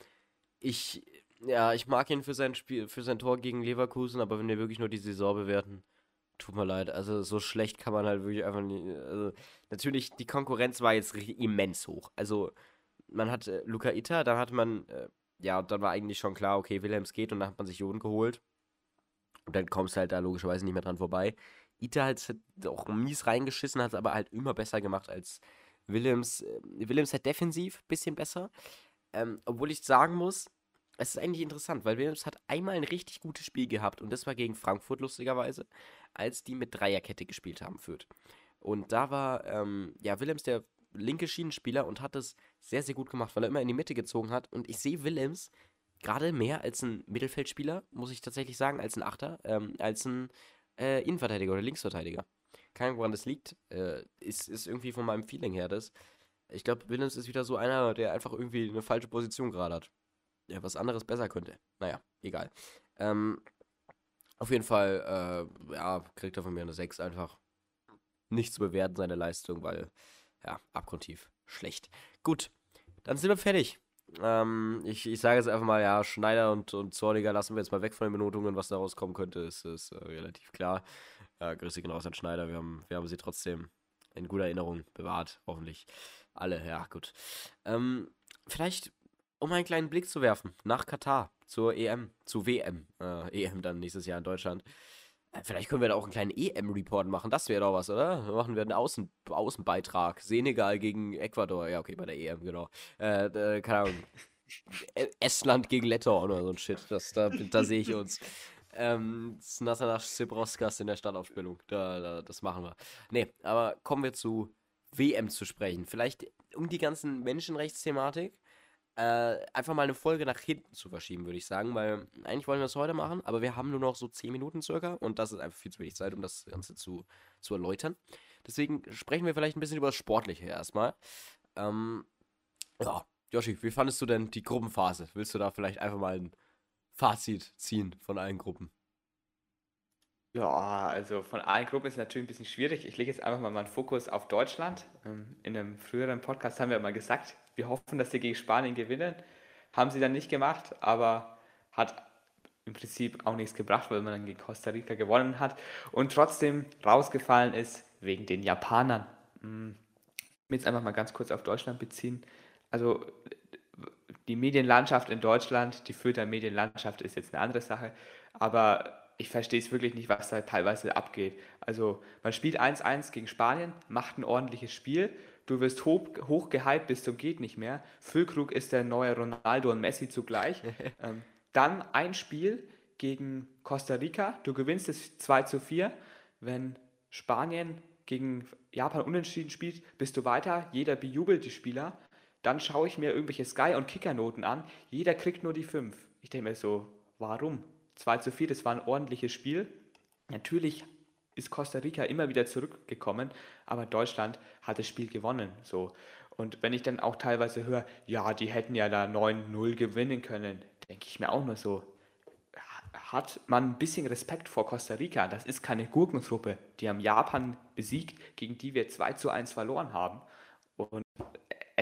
Speaker 1: Ich, ja, ich mag ihn für sein Spiel, für sein Tor gegen Leverkusen, aber wenn wir wirklich nur die Saison bewerten, Tut mir leid, also so schlecht kann man halt wirklich einfach nicht. Also, natürlich, die Konkurrenz war jetzt immens hoch. Also, man hat äh, Luca Itta, dann hat man, äh, ja, dann war eigentlich schon klar, okay, Wilhelms geht und dann hat man sich Joden geholt. Und dann kommst du halt da logischerweise nicht mehr dran vorbei. Ita hat auch mies reingeschissen, hat es aber halt immer besser gemacht als Willems. Äh, Willems hat defensiv ein bisschen besser. Ähm, obwohl ich sagen muss, es ist eigentlich interessant, weil Williams hat einmal ein richtig gutes Spiel gehabt und das war gegen Frankfurt lustigerweise, als die mit Dreierkette gespielt haben, Fürth. Und da war, ähm, ja, Willems der linke Schienenspieler und hat es sehr, sehr gut gemacht, weil er immer in die Mitte gezogen hat. Und ich sehe Willems gerade mehr als ein Mittelfeldspieler, muss ich tatsächlich sagen, als ein Achter, ähm, als ein äh, Innenverteidiger oder Linksverteidiger. Keine Ahnung, woran das liegt. Äh, ist, ist irgendwie von meinem Feeling her das. Ich glaube, Willems ist wieder so einer, der einfach irgendwie eine falsche Position gerade hat ja, was anderes besser könnte. Naja, egal. Ähm, auf jeden Fall, äh, ja, kriegt er von mir eine 6 einfach. Nicht zu bewerten, seine Leistung, weil, ja, abgrundtief schlecht. Gut, dann sind wir fertig. Ähm, ich, ich sage jetzt einfach mal, ja, Schneider und, und Zorniger lassen wir jetzt mal weg von den Benotungen. Was daraus kommen könnte, ist, ist äh, relativ klar. Äh, Grüße genau an Schneider. Wir haben, wir haben sie trotzdem in guter Erinnerung bewahrt, hoffentlich. Alle, ja, gut. Ähm, vielleicht um einen kleinen Blick zu werfen nach Katar zur EM, zu WM, äh, EM dann nächstes Jahr in Deutschland. Äh, vielleicht können wir da auch einen kleinen EM-Report machen. Das wäre doch was, oder? Machen wir einen Außen Außenbeitrag. Senegal gegen Ecuador. Ja, okay, bei der EM, genau. Äh, äh, keine Ahnung. Estland gegen Litauen oder so ein Shit. Das, da da sehe ich uns. Ähm, Snatanas Sibroskas in der Startaufstellung. Da, da, das machen wir. Nee, aber kommen wir zu WM zu sprechen. Vielleicht um die ganzen Menschenrechtsthematik äh, einfach mal eine Folge nach hinten zu verschieben, würde ich sagen, weil eigentlich wollen wir es heute machen, aber wir haben nur noch so 10 Minuten circa und das ist einfach viel zu wenig Zeit, um das Ganze zu, zu erläutern. Deswegen sprechen wir vielleicht ein bisschen über das Sportliche erstmal. Ähm, ja, Joshi, wie fandest du denn die Gruppenphase? Willst du da vielleicht einfach mal ein Fazit ziehen von allen Gruppen?
Speaker 2: Ja, also von allen Gruppen ist es natürlich ein bisschen schwierig. Ich lege jetzt einfach mal meinen Fokus auf Deutschland. Ähm, in einem früheren Podcast haben wir mal gesagt, wir hoffen, dass sie gegen Spanien gewinnen. Haben sie dann nicht gemacht, aber hat im Prinzip auch nichts gebracht, weil man dann gegen Costa Rica gewonnen hat und trotzdem rausgefallen ist wegen den Japanern. Hm, jetzt einfach mal ganz kurz auf Deutschland beziehen. Also die Medienlandschaft in Deutschland, die Fürther Medienlandschaft ist jetzt eine andere Sache, aber ich verstehe es wirklich nicht, was da teilweise abgeht. Also man spielt 1-1 gegen Spanien, macht ein ordentliches Spiel, du wirst hoch, hoch gehypt bis zum geht nicht mehr. Füllkrug ist der neue Ronaldo und Messi zugleich. ähm, dann ein Spiel gegen Costa Rica, du gewinnst es 2 zu 4. Wenn Spanien gegen Japan unentschieden spielt, bist du weiter, jeder bejubelt die Spieler. Dann schaue ich mir irgendwelche Sky- und Kickernoten an, jeder kriegt nur die 5. Ich denke mir so, warum? 2 zu 4, das war ein ordentliches Spiel. Natürlich ist Costa Rica immer wieder zurückgekommen, aber Deutschland hat das Spiel gewonnen. So. Und wenn ich dann auch teilweise höre, ja, die hätten ja da 9-0 gewinnen können, denke ich mir auch nur so, hat man ein bisschen Respekt vor Costa Rica. Das ist keine Gurkentruppe. Die haben Japan besiegt, gegen die wir 2 zu 1 verloren haben.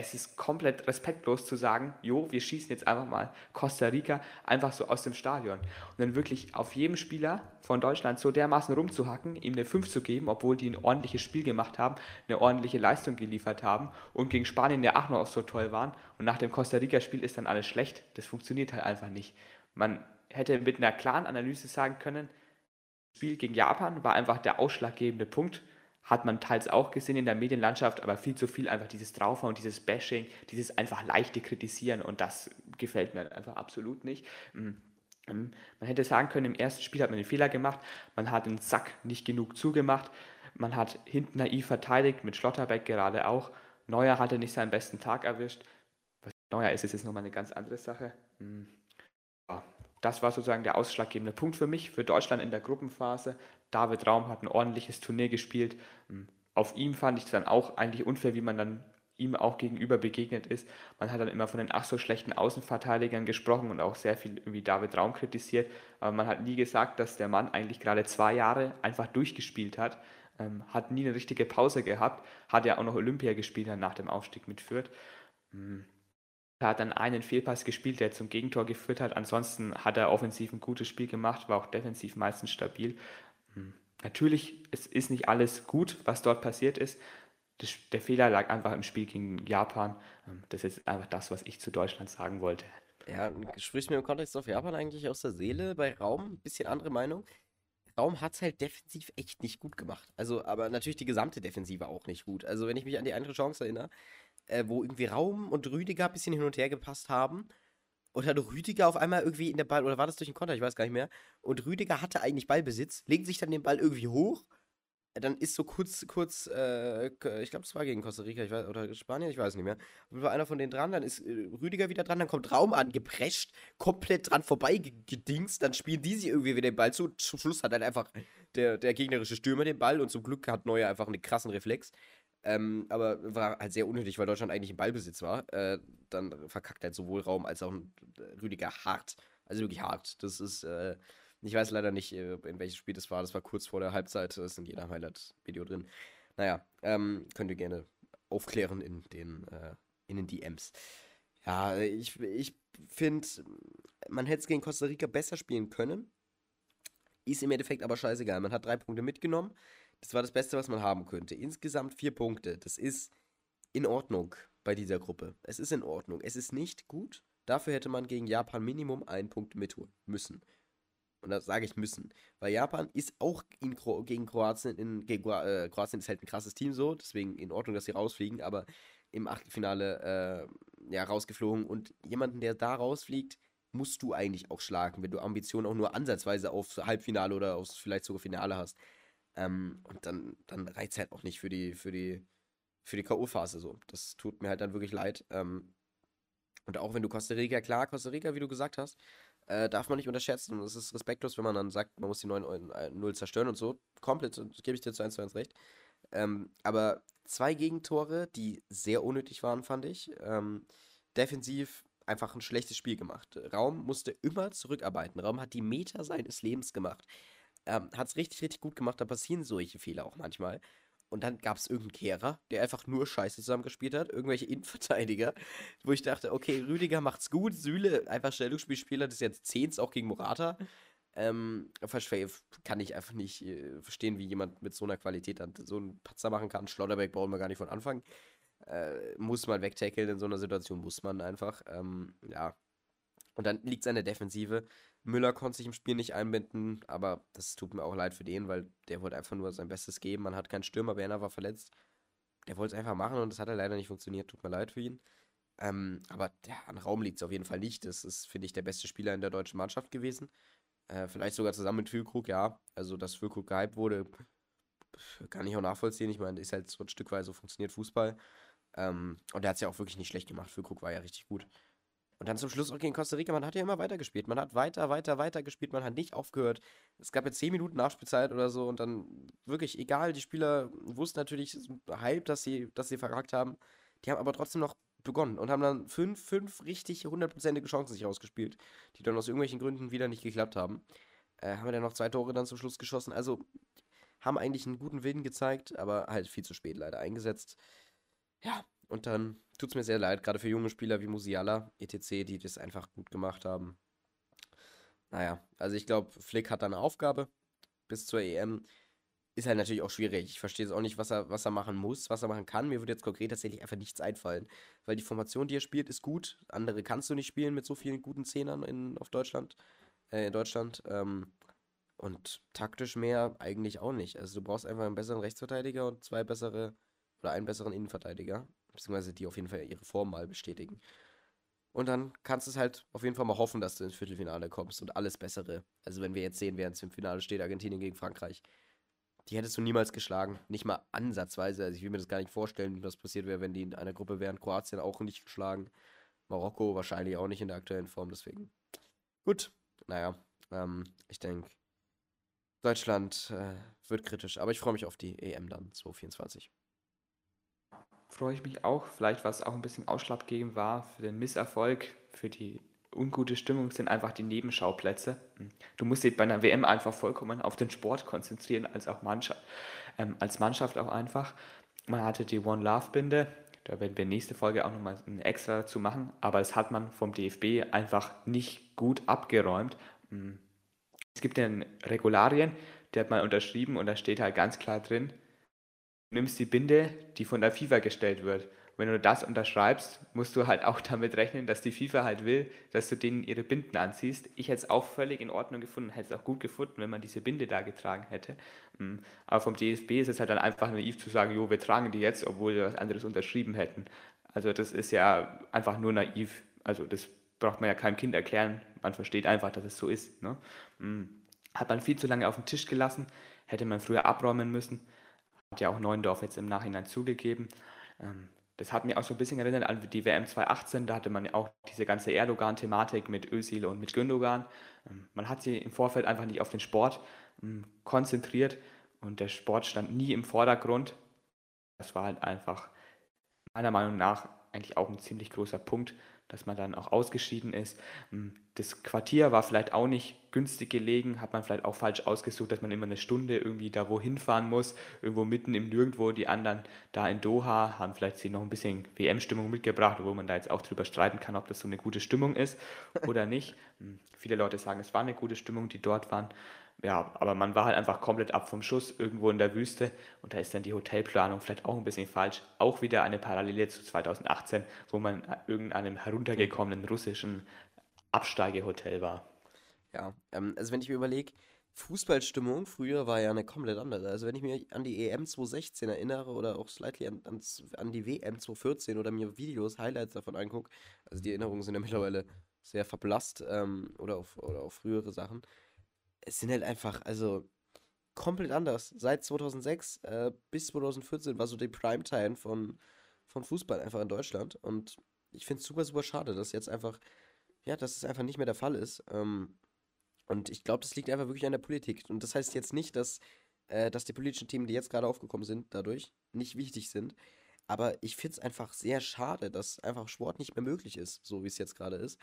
Speaker 2: Es ist komplett respektlos zu sagen, jo, wir schießen jetzt einfach mal Costa Rica einfach so aus dem Stadion. Und dann wirklich auf jedem Spieler von Deutschland so dermaßen rumzuhacken, ihm eine 5 zu geben, obwohl die ein ordentliches Spiel gemacht haben, eine ordentliche Leistung geliefert haben und gegen Spanien ja auch noch so toll waren. Und nach dem Costa Rica-Spiel ist dann alles schlecht. Das funktioniert halt einfach nicht. Man hätte mit einer klaren Analyse sagen können, das Spiel gegen Japan war einfach der ausschlaggebende Punkt hat man teils auch gesehen in der Medienlandschaft, aber viel zu viel einfach dieses Draufhauen, dieses Bashing, dieses einfach leichte Kritisieren und das gefällt mir einfach absolut nicht. Mm, mm, man hätte sagen können, im ersten Spiel hat man den Fehler gemacht, man hat den Sack nicht genug zugemacht, man hat hinten naiv verteidigt, mit Schlotterbeck gerade auch. Neuer hatte nicht seinen besten Tag erwischt. Was Neuer ist, ist jetzt nochmal eine ganz andere Sache. Mm, das war sozusagen der ausschlaggebende Punkt für mich, für Deutschland in der Gruppenphase. David Raum hat ein ordentliches Turnier gespielt. Hm, auf ihm fand ich es dann auch eigentlich unfair, wie man dann ihm auch gegenüber begegnet ist. Man hat dann immer von den ach so schlechten Außenverteidigern gesprochen und auch sehr viel irgendwie David Raum kritisiert. Aber man hat nie gesagt, dass der Mann eigentlich gerade zwei Jahre einfach durchgespielt hat. Ähm, hat nie eine richtige Pause gehabt. Hat ja auch noch Olympia gespielt dann nach dem Aufstieg mit Fürth. Ähm, er hat dann einen Fehlpass gespielt, der zum Gegentor geführt hat. Ansonsten hat er offensiv ein gutes Spiel gemacht, war auch defensiv meistens stabil. Hm. Natürlich, es ist nicht alles gut, was dort passiert ist. Das, der Fehler lag einfach im Spiel gegen Japan. Ähm, das ist einfach das, was ich zu Deutschland sagen wollte.
Speaker 1: Ja, sprichst mir im Kontext auf Japan eigentlich aus der Seele bei Raum? Bisschen andere Meinung. Raum hat es halt defensiv echt nicht gut gemacht. Also, aber natürlich die gesamte Defensive auch nicht gut. Also, wenn ich mich an die andere Chance erinnere, äh, wo irgendwie Raum und Rüdiger ein bisschen hin und her gepasst haben, und dann Rüdiger auf einmal irgendwie in der Ball, oder war das durch den Konter, ich weiß gar nicht mehr. Und Rüdiger hatte eigentlich Ballbesitz, legt sich dann den Ball irgendwie hoch. Dann ist so kurz, kurz, äh, ich glaube, es war gegen Costa Rica, ich weiß, oder Spanien, ich weiß nicht mehr. Und war einer von denen dran, dann ist äh, Rüdiger wieder dran, dann kommt Raum an, geprescht, komplett dran vorbei gedingst, dann spielen die sich irgendwie wieder den Ball zu. Zum Schluss hat dann einfach der, der gegnerische Stürmer den Ball und zum Glück hat Neuer einfach einen krassen Reflex. Ähm, aber war halt sehr unnötig, weil Deutschland eigentlich im Ballbesitz war. Äh, dann verkackt halt sowohl Raum als auch Rüdiger hart. Also wirklich hart. Das ist, äh, ich weiß leider nicht, äh, in welches Spiel das war. Das war kurz vor der Halbzeit. Das ist in jeder Highlight-Video drin. Naja, ähm, könnt ihr gerne aufklären in den, äh, in den DMs. Ja, ich, ich finde, man hätte es gegen Costa Rica besser spielen können. Ist im Endeffekt aber scheißegal. Man hat drei Punkte mitgenommen. Das war das Beste, was man haben könnte. Insgesamt vier Punkte. Das ist in Ordnung bei dieser Gruppe. Es ist in Ordnung. Es ist nicht gut. Dafür hätte man gegen Japan Minimum einen Punkt mitholen müssen. Und das sage ich müssen. Weil Japan ist auch Kro gegen Kroatien, in, gegen äh, Kroatien ist halt ein krasses Team so, deswegen in Ordnung, dass sie rausfliegen, aber im Achtelfinale äh, ja, rausgeflogen. Und jemanden, der da rausfliegt, musst du eigentlich auch schlagen, wenn du Ambitionen auch nur ansatzweise aufs Halbfinale oder aufs vielleicht sogar Finale hast. Ähm, und dann, dann es halt auch nicht für die, für die, für die K.O.-Phase so. Das tut mir halt dann wirklich leid. Ähm, Und auch wenn du Costa Rica, klar, Costa Rica, wie du gesagt hast, äh, darf man nicht unterschätzen. Und es ist respektlos, wenn man dann sagt, man muss die 9-0 äh, zerstören und so. Komplett, gebe ich dir zu 1 zu 1 recht. Ähm, aber zwei Gegentore, die sehr unnötig waren, fand ich. Ähm, defensiv einfach ein schlechtes Spiel gemacht. Raum musste immer zurückarbeiten. Raum hat die Meter seines Lebens gemacht. Ähm, hat es richtig, richtig gut gemacht. Da passieren solche Fehler auch manchmal. Und dann gab es irgendeinen Kehrer, der einfach nur Scheiße zusammengespielt hat. Irgendwelche Innenverteidiger, wo ich dachte, okay, Rüdiger macht's gut. Süle, einfach Stellungsspielspieler das ist jetzt 10 auch gegen Morata. Ähm, kann ich einfach nicht äh, verstehen, wie jemand mit so einer Qualität dann so einen Patzer machen kann. Schlotterbeck brauchen wir gar nicht von Anfang. Äh, muss man wegtackeln in so einer Situation, muss man einfach. Ähm, ja. Und dann liegt es an der Defensive. Müller konnte sich im Spiel nicht einbinden, aber das tut mir auch leid für den, weil der wollte einfach nur sein Bestes geben. Man hat keinen Stürmer, Werner war verletzt. Der wollte es einfach machen und das hat er leider nicht funktioniert. Tut mir leid für ihn. Ähm, aber ja, an Raum liegt es auf jeden Fall nicht. Das ist, finde ich, der beste Spieler in der deutschen Mannschaft gewesen. Äh, vielleicht sogar zusammen mit Füllkrug, ja. Also, dass Füllkrug gehypt wurde, kann ich auch nachvollziehen. Ich meine, ist halt so ein Stück weit so funktioniert Fußball. Ähm, und der hat es ja auch wirklich nicht schlecht gemacht. Füllkrug war ja richtig gut. Und dann zum Schluss auch gegen Costa Rica, man hat ja immer weiter gespielt. Man hat weiter, weiter, weiter gespielt, man hat nicht aufgehört. Es gab ja 10 Minuten Nachspielzeit oder so und dann wirklich egal, die Spieler wussten natürlich halb, dass sie, dass sie verragt haben. Die haben aber trotzdem noch begonnen und haben dann fünf, fünf richtig hundertprozentige Chancen sich ausgespielt, die dann aus irgendwelchen Gründen wieder nicht geklappt haben. Äh, haben wir dann noch zwei Tore dann zum Schluss geschossen. Also haben eigentlich einen guten Willen gezeigt, aber halt viel zu spät leider eingesetzt. Ja, und dann tut es mir sehr leid, gerade für junge Spieler wie Musiala, etc., die das einfach gut gemacht haben. Naja, also ich glaube, Flick hat da eine Aufgabe bis zur EM. Ist halt natürlich auch schwierig. Ich verstehe jetzt auch nicht, was er, was er machen muss, was er machen kann. Mir würde jetzt konkret tatsächlich einfach nichts einfallen. Weil die Formation, die er spielt, ist gut. Andere kannst du nicht spielen mit so vielen guten Zehnern in, auf Deutschland. Äh, in Deutschland. Ähm, und taktisch mehr eigentlich auch nicht. Also du brauchst einfach einen besseren Rechtsverteidiger und zwei bessere oder einen besseren Innenverteidiger beziehungsweise die auf jeden Fall ihre Form mal bestätigen. Und dann kannst du es halt auf jeden Fall mal hoffen, dass du ins Viertelfinale kommst und alles Bessere. Also wenn wir jetzt sehen, wer im Finale steht, Argentinien gegen Frankreich, die hättest du niemals geschlagen. Nicht mal ansatzweise. Also ich will mir das gar nicht vorstellen, was passiert wäre, wenn die in einer Gruppe wären. Kroatien auch nicht geschlagen. Marokko wahrscheinlich auch nicht in der aktuellen Form, deswegen. Gut, naja, ähm, ich denke, Deutschland äh, wird kritisch, aber ich freue mich auf die EM dann 2024
Speaker 2: freue ich mich auch. Vielleicht, was auch ein bisschen ausschlaggebend war für den Misserfolg, für die ungute Stimmung, sind einfach die Nebenschauplätze. Du musst dich bei einer WM einfach vollkommen auf den Sport konzentrieren, als auch Mannschaft, ähm, als Mannschaft auch einfach. Man hatte die One Love Binde, da werden wir nächste Folge auch nochmal ein extra dazu machen, aber das hat man vom DFB einfach nicht gut abgeräumt. Hm. Es gibt ja Regularien, die hat man unterschrieben und da steht halt ganz klar drin, nimmst die Binde, die von der FIFA gestellt wird. wenn du das unterschreibst, musst du halt auch damit rechnen, dass die FIFA halt will, dass du denen ihre Binden anziehst. Ich hätte es auch völlig in Ordnung gefunden, hätte es auch gut gefunden, wenn man diese Binde da getragen hätte. Mm. Aber vom DSB ist es halt dann einfach naiv zu sagen, jo, wir tragen die jetzt, obwohl wir was anderes unterschrieben hätten. Also das ist ja einfach nur naiv. Also das braucht man ja keinem Kind erklären. Man versteht einfach, dass es so ist. Ne? Mm. Hat man viel zu lange auf den Tisch gelassen, hätte man früher abräumen müssen. Hat ja auch Neuendorf jetzt im Nachhinein zugegeben. Ähm, das hat mich auch so ein bisschen erinnert an die WM 2018, da hatte man auch diese ganze Erdogan-Thematik mit Özil und mit Gündogan. Ähm, man hat sich im Vorfeld einfach nicht auf den Sport ähm, konzentriert und der Sport stand nie im Vordergrund. Das war halt einfach meiner Meinung nach eigentlich auch ein ziemlich großer Punkt, dass man dann auch ausgeschieden ist. Hm, das Quartier war vielleicht auch nicht günstig gelegen, hat man vielleicht auch falsch ausgesucht, dass man immer eine Stunde irgendwie da wohin fahren muss, irgendwo mitten im Nirgendwo. Die anderen da in Doha haben vielleicht sich noch ein bisschen WM-Stimmung mitgebracht, wo man da jetzt auch drüber streiten kann, ob das so eine gute Stimmung ist oder nicht. Hm, viele Leute sagen, es war eine gute Stimmung, die dort waren ja, aber man war halt einfach komplett ab vom Schuss irgendwo in der Wüste und da ist dann die Hotelplanung vielleicht auch ein bisschen falsch. Auch wieder eine Parallele zu 2018, wo man irgendeinem heruntergekommenen russischen Absteigehotel war.
Speaker 1: Ja, ähm, also wenn ich mir überlege, Fußballstimmung früher war ja eine komplett andere. Also wenn ich mir an die EM 2016 erinnere oder auch slightly an, an, an die WM 2014 oder mir Videos, Highlights davon angucke, also die Erinnerungen sind ja mittlerweile sehr verblasst ähm, oder, auf, oder auf frühere Sachen es sind halt einfach, also komplett anders. Seit 2006 äh, bis 2014 war so die Primetime von, von Fußball einfach in Deutschland. Und ich finde es super, super schade, dass jetzt einfach, ja, dass es einfach nicht mehr der Fall ist. Ähm, und ich glaube, das liegt einfach wirklich an der Politik. Und das heißt jetzt nicht, dass, äh, dass die politischen Themen, die jetzt gerade aufgekommen sind, dadurch nicht wichtig sind. Aber ich finde es einfach sehr schade, dass einfach Sport nicht mehr möglich ist, so wie es jetzt gerade ist.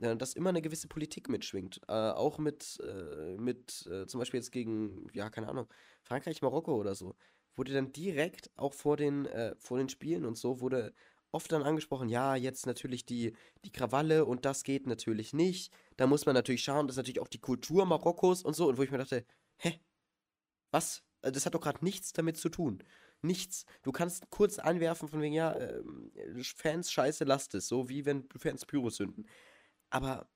Speaker 1: Äh, dass immer eine gewisse Politik mitschwingt. Äh, auch mit, äh, mit äh, zum Beispiel jetzt gegen, ja, keine Ahnung, Frankreich, Marokko oder so. Wurde dann direkt auch vor den, äh, vor den Spielen und so, wurde oft dann angesprochen, ja, jetzt natürlich die, die Krawalle und das geht natürlich nicht. Da muss man natürlich schauen, das ist natürlich auch die Kultur Marokkos und so. Und wo ich mir dachte, hä? Was? Äh, das hat doch gerade nichts damit zu tun. Nichts. Du kannst kurz anwerfen von wegen, ja, äh, Fans scheiße, lasst es. So wie wenn Fans Pyro sünden. Aber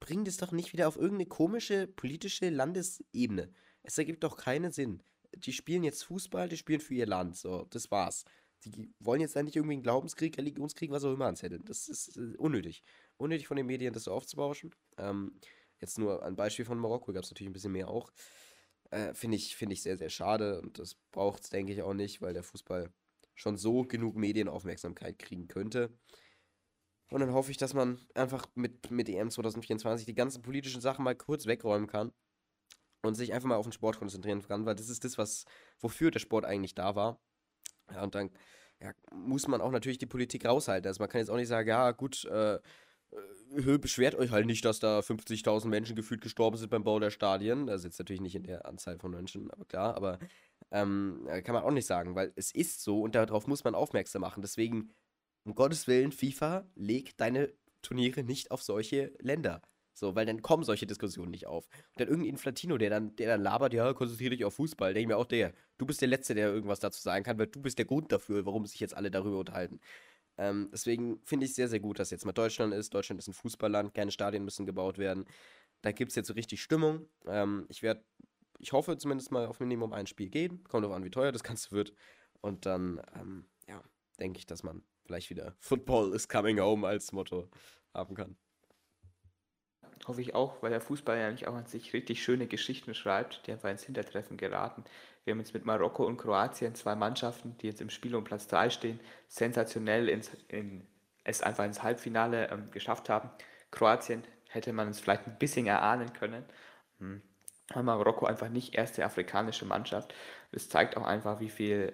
Speaker 1: bring das doch nicht wieder auf irgendeine komische politische Landesebene. Es ergibt doch keinen Sinn. Die spielen jetzt Fußball, die spielen für ihr Land. So, das war's. Die wollen jetzt nicht irgendwie einen Glaubenskrieg, Religionskrieg, was auch immer anzetteln. Das ist äh, unnötig. Unnötig von den Medien, das so aufzubauschen. Ähm, jetzt nur ein Beispiel von Marokko, gab es natürlich ein bisschen mehr auch. Äh, Finde ich, find ich sehr, sehr schade und das braucht es, denke ich, auch nicht, weil der Fußball schon so genug Medienaufmerksamkeit kriegen könnte. Und dann hoffe ich, dass man einfach mit, mit EM 2024 die ganzen politischen Sachen mal kurz wegräumen kann und sich einfach mal auf den Sport konzentrieren kann, weil das ist das, was, wofür der Sport eigentlich da war. Ja, und dann ja, muss man auch natürlich die Politik raushalten. Also man kann jetzt auch nicht sagen, ja, gut, äh, äh beschwert euch halt nicht, dass da 50.000 Menschen gefühlt gestorben sind beim Bau der Stadien. Also jetzt natürlich nicht in der Anzahl von Menschen, aber klar, aber ähm, kann man auch nicht sagen, weil es ist so und darauf muss man aufmerksam machen. Deswegen, um Gottes Willen, FIFA, leg deine Turniere nicht auf solche Länder. So, weil dann kommen solche Diskussionen nicht auf. Und dann irgendein Inflatino, der dann, der dann labert, ja, konzentriere dich auf Fußball, denke ich mir auch der. Du bist der Letzte, der irgendwas dazu sagen kann, weil du bist der Grund dafür, warum sich jetzt alle darüber unterhalten. Ähm, deswegen finde ich sehr, sehr gut, dass jetzt mal Deutschland ist. Deutschland ist ein Fußballland, keine Stadien müssen gebaut werden. Da gibt es jetzt so richtig Stimmung. Ähm, ich werde, ich hoffe zumindest mal auf Minimum ein Spiel gehen. Kommt auch an, wie teuer das Ganze wird. Und dann, ähm, ja, denke ich, dass man vielleicht wieder Football is coming home als Motto haben kann.
Speaker 2: Hoffe ich auch, weil der Fußball ja nicht auch an sich richtig schöne Geschichten schreibt, die einfach ins Hintertreffen geraten. Wir haben jetzt mit Marokko und Kroatien zwei Mannschaften, die jetzt im Spiel um Platz 3 stehen, sensationell ins, in, es einfach ins Halbfinale ähm, geschafft haben. Kroatien hätte man es vielleicht ein bisschen erahnen können. Hm. Marokko einfach nicht erste afrikanische Mannschaft. Das zeigt auch einfach, wie viel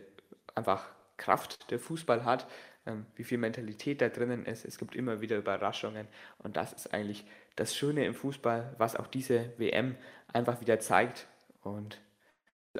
Speaker 2: einfach Kraft der Fußball hat, wie viel Mentalität da drinnen ist. Es gibt immer wieder Überraschungen und das ist eigentlich das Schöne im Fußball, was auch diese WM einfach wieder zeigt und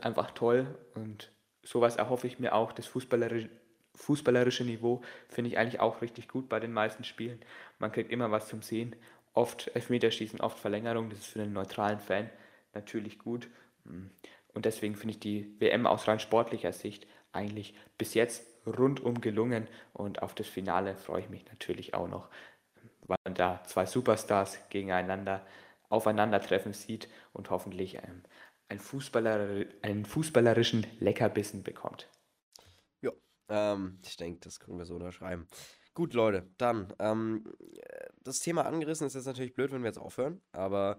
Speaker 2: einfach toll und sowas erhoffe ich mir auch. Das fußballerische, fußballerische Niveau finde ich eigentlich auch richtig gut bei den meisten Spielen. Man kriegt immer was zum Sehen. Oft Elfmeterschießen, oft Verlängerung. Das ist für einen neutralen Fan natürlich gut. Und deswegen finde ich die WM aus rein sportlicher Sicht eigentlich bis jetzt rundum gelungen. Und auf das Finale freue ich mich natürlich auch noch weil man da zwei Superstars gegeneinander aufeinandertreffen sieht und hoffentlich ähm, einen, Fußballer, einen fußballerischen Leckerbissen bekommt.
Speaker 1: Ja, ähm, ich denke, das können wir so unterschreiben. Gut, Leute, dann, ähm, das Thema angerissen ist jetzt natürlich blöd, wenn wir jetzt aufhören, aber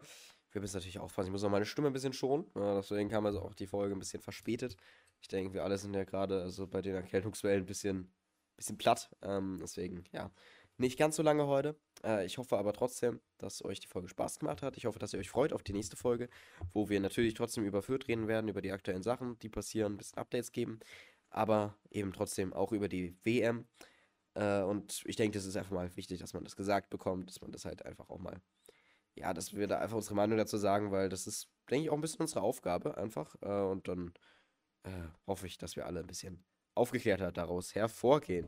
Speaker 1: wir müssen natürlich aufpassen. Ich muss auch meine Stimme ein bisschen schonen, ja, deswegen kam also auch die Folge ein bisschen verspätet. Ich denke, wir alle sind ja gerade also bei den Erkältungswellen ein bisschen, bisschen platt, ähm, deswegen, ja, nicht ganz so lange heute. Äh, ich hoffe aber trotzdem, dass euch die Folge Spaß gemacht hat. Ich hoffe, dass ihr euch freut auf die nächste Folge, wo wir natürlich trotzdem über Fürth reden werden, über die aktuellen Sachen, die passieren, ein bisschen Updates geben, aber eben trotzdem auch über die WM. Äh, und ich denke, das ist einfach mal wichtig, dass man das gesagt bekommt, dass man das halt einfach auch mal, ja, dass wir da einfach unsere Meinung dazu sagen, weil das ist, denke ich, auch ein bisschen unsere Aufgabe einfach. Äh, und dann äh, hoffe ich, dass wir alle ein bisschen aufgeklärter daraus hervorgehen.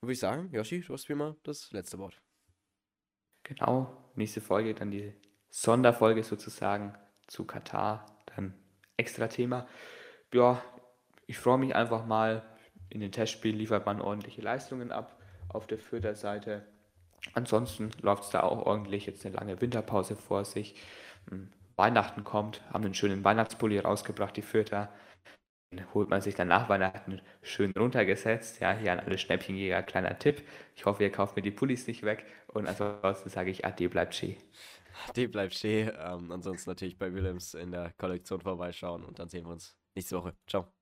Speaker 1: Würde ich sagen, Yoshi, du hast wie immer das letzte Wort.
Speaker 2: Genau, nächste Folge, dann die Sonderfolge sozusagen zu Katar, dann extra Thema. Ja, ich freue mich einfach mal. In den Testspielen liefert man ordentliche Leistungen ab auf der Fürther Seite. Ansonsten läuft es da auch ordentlich. Jetzt eine lange Winterpause vor sich. Hm, Weihnachten kommt, haben einen schönen Weihnachtspulli rausgebracht, die Fürther holt man sich dann nach Weihnachten schön runtergesetzt. Ja, hier an alle Schnäppchenjäger, kleiner Tipp. Ich hoffe, ihr kauft mir die Pullis nicht weg. Und ansonsten sage ich, Ade bleibt schön.
Speaker 1: Ade bleibt schön. Ähm, ansonsten natürlich bei Willems in der Kollektion vorbeischauen und dann sehen wir uns nächste Woche. Ciao.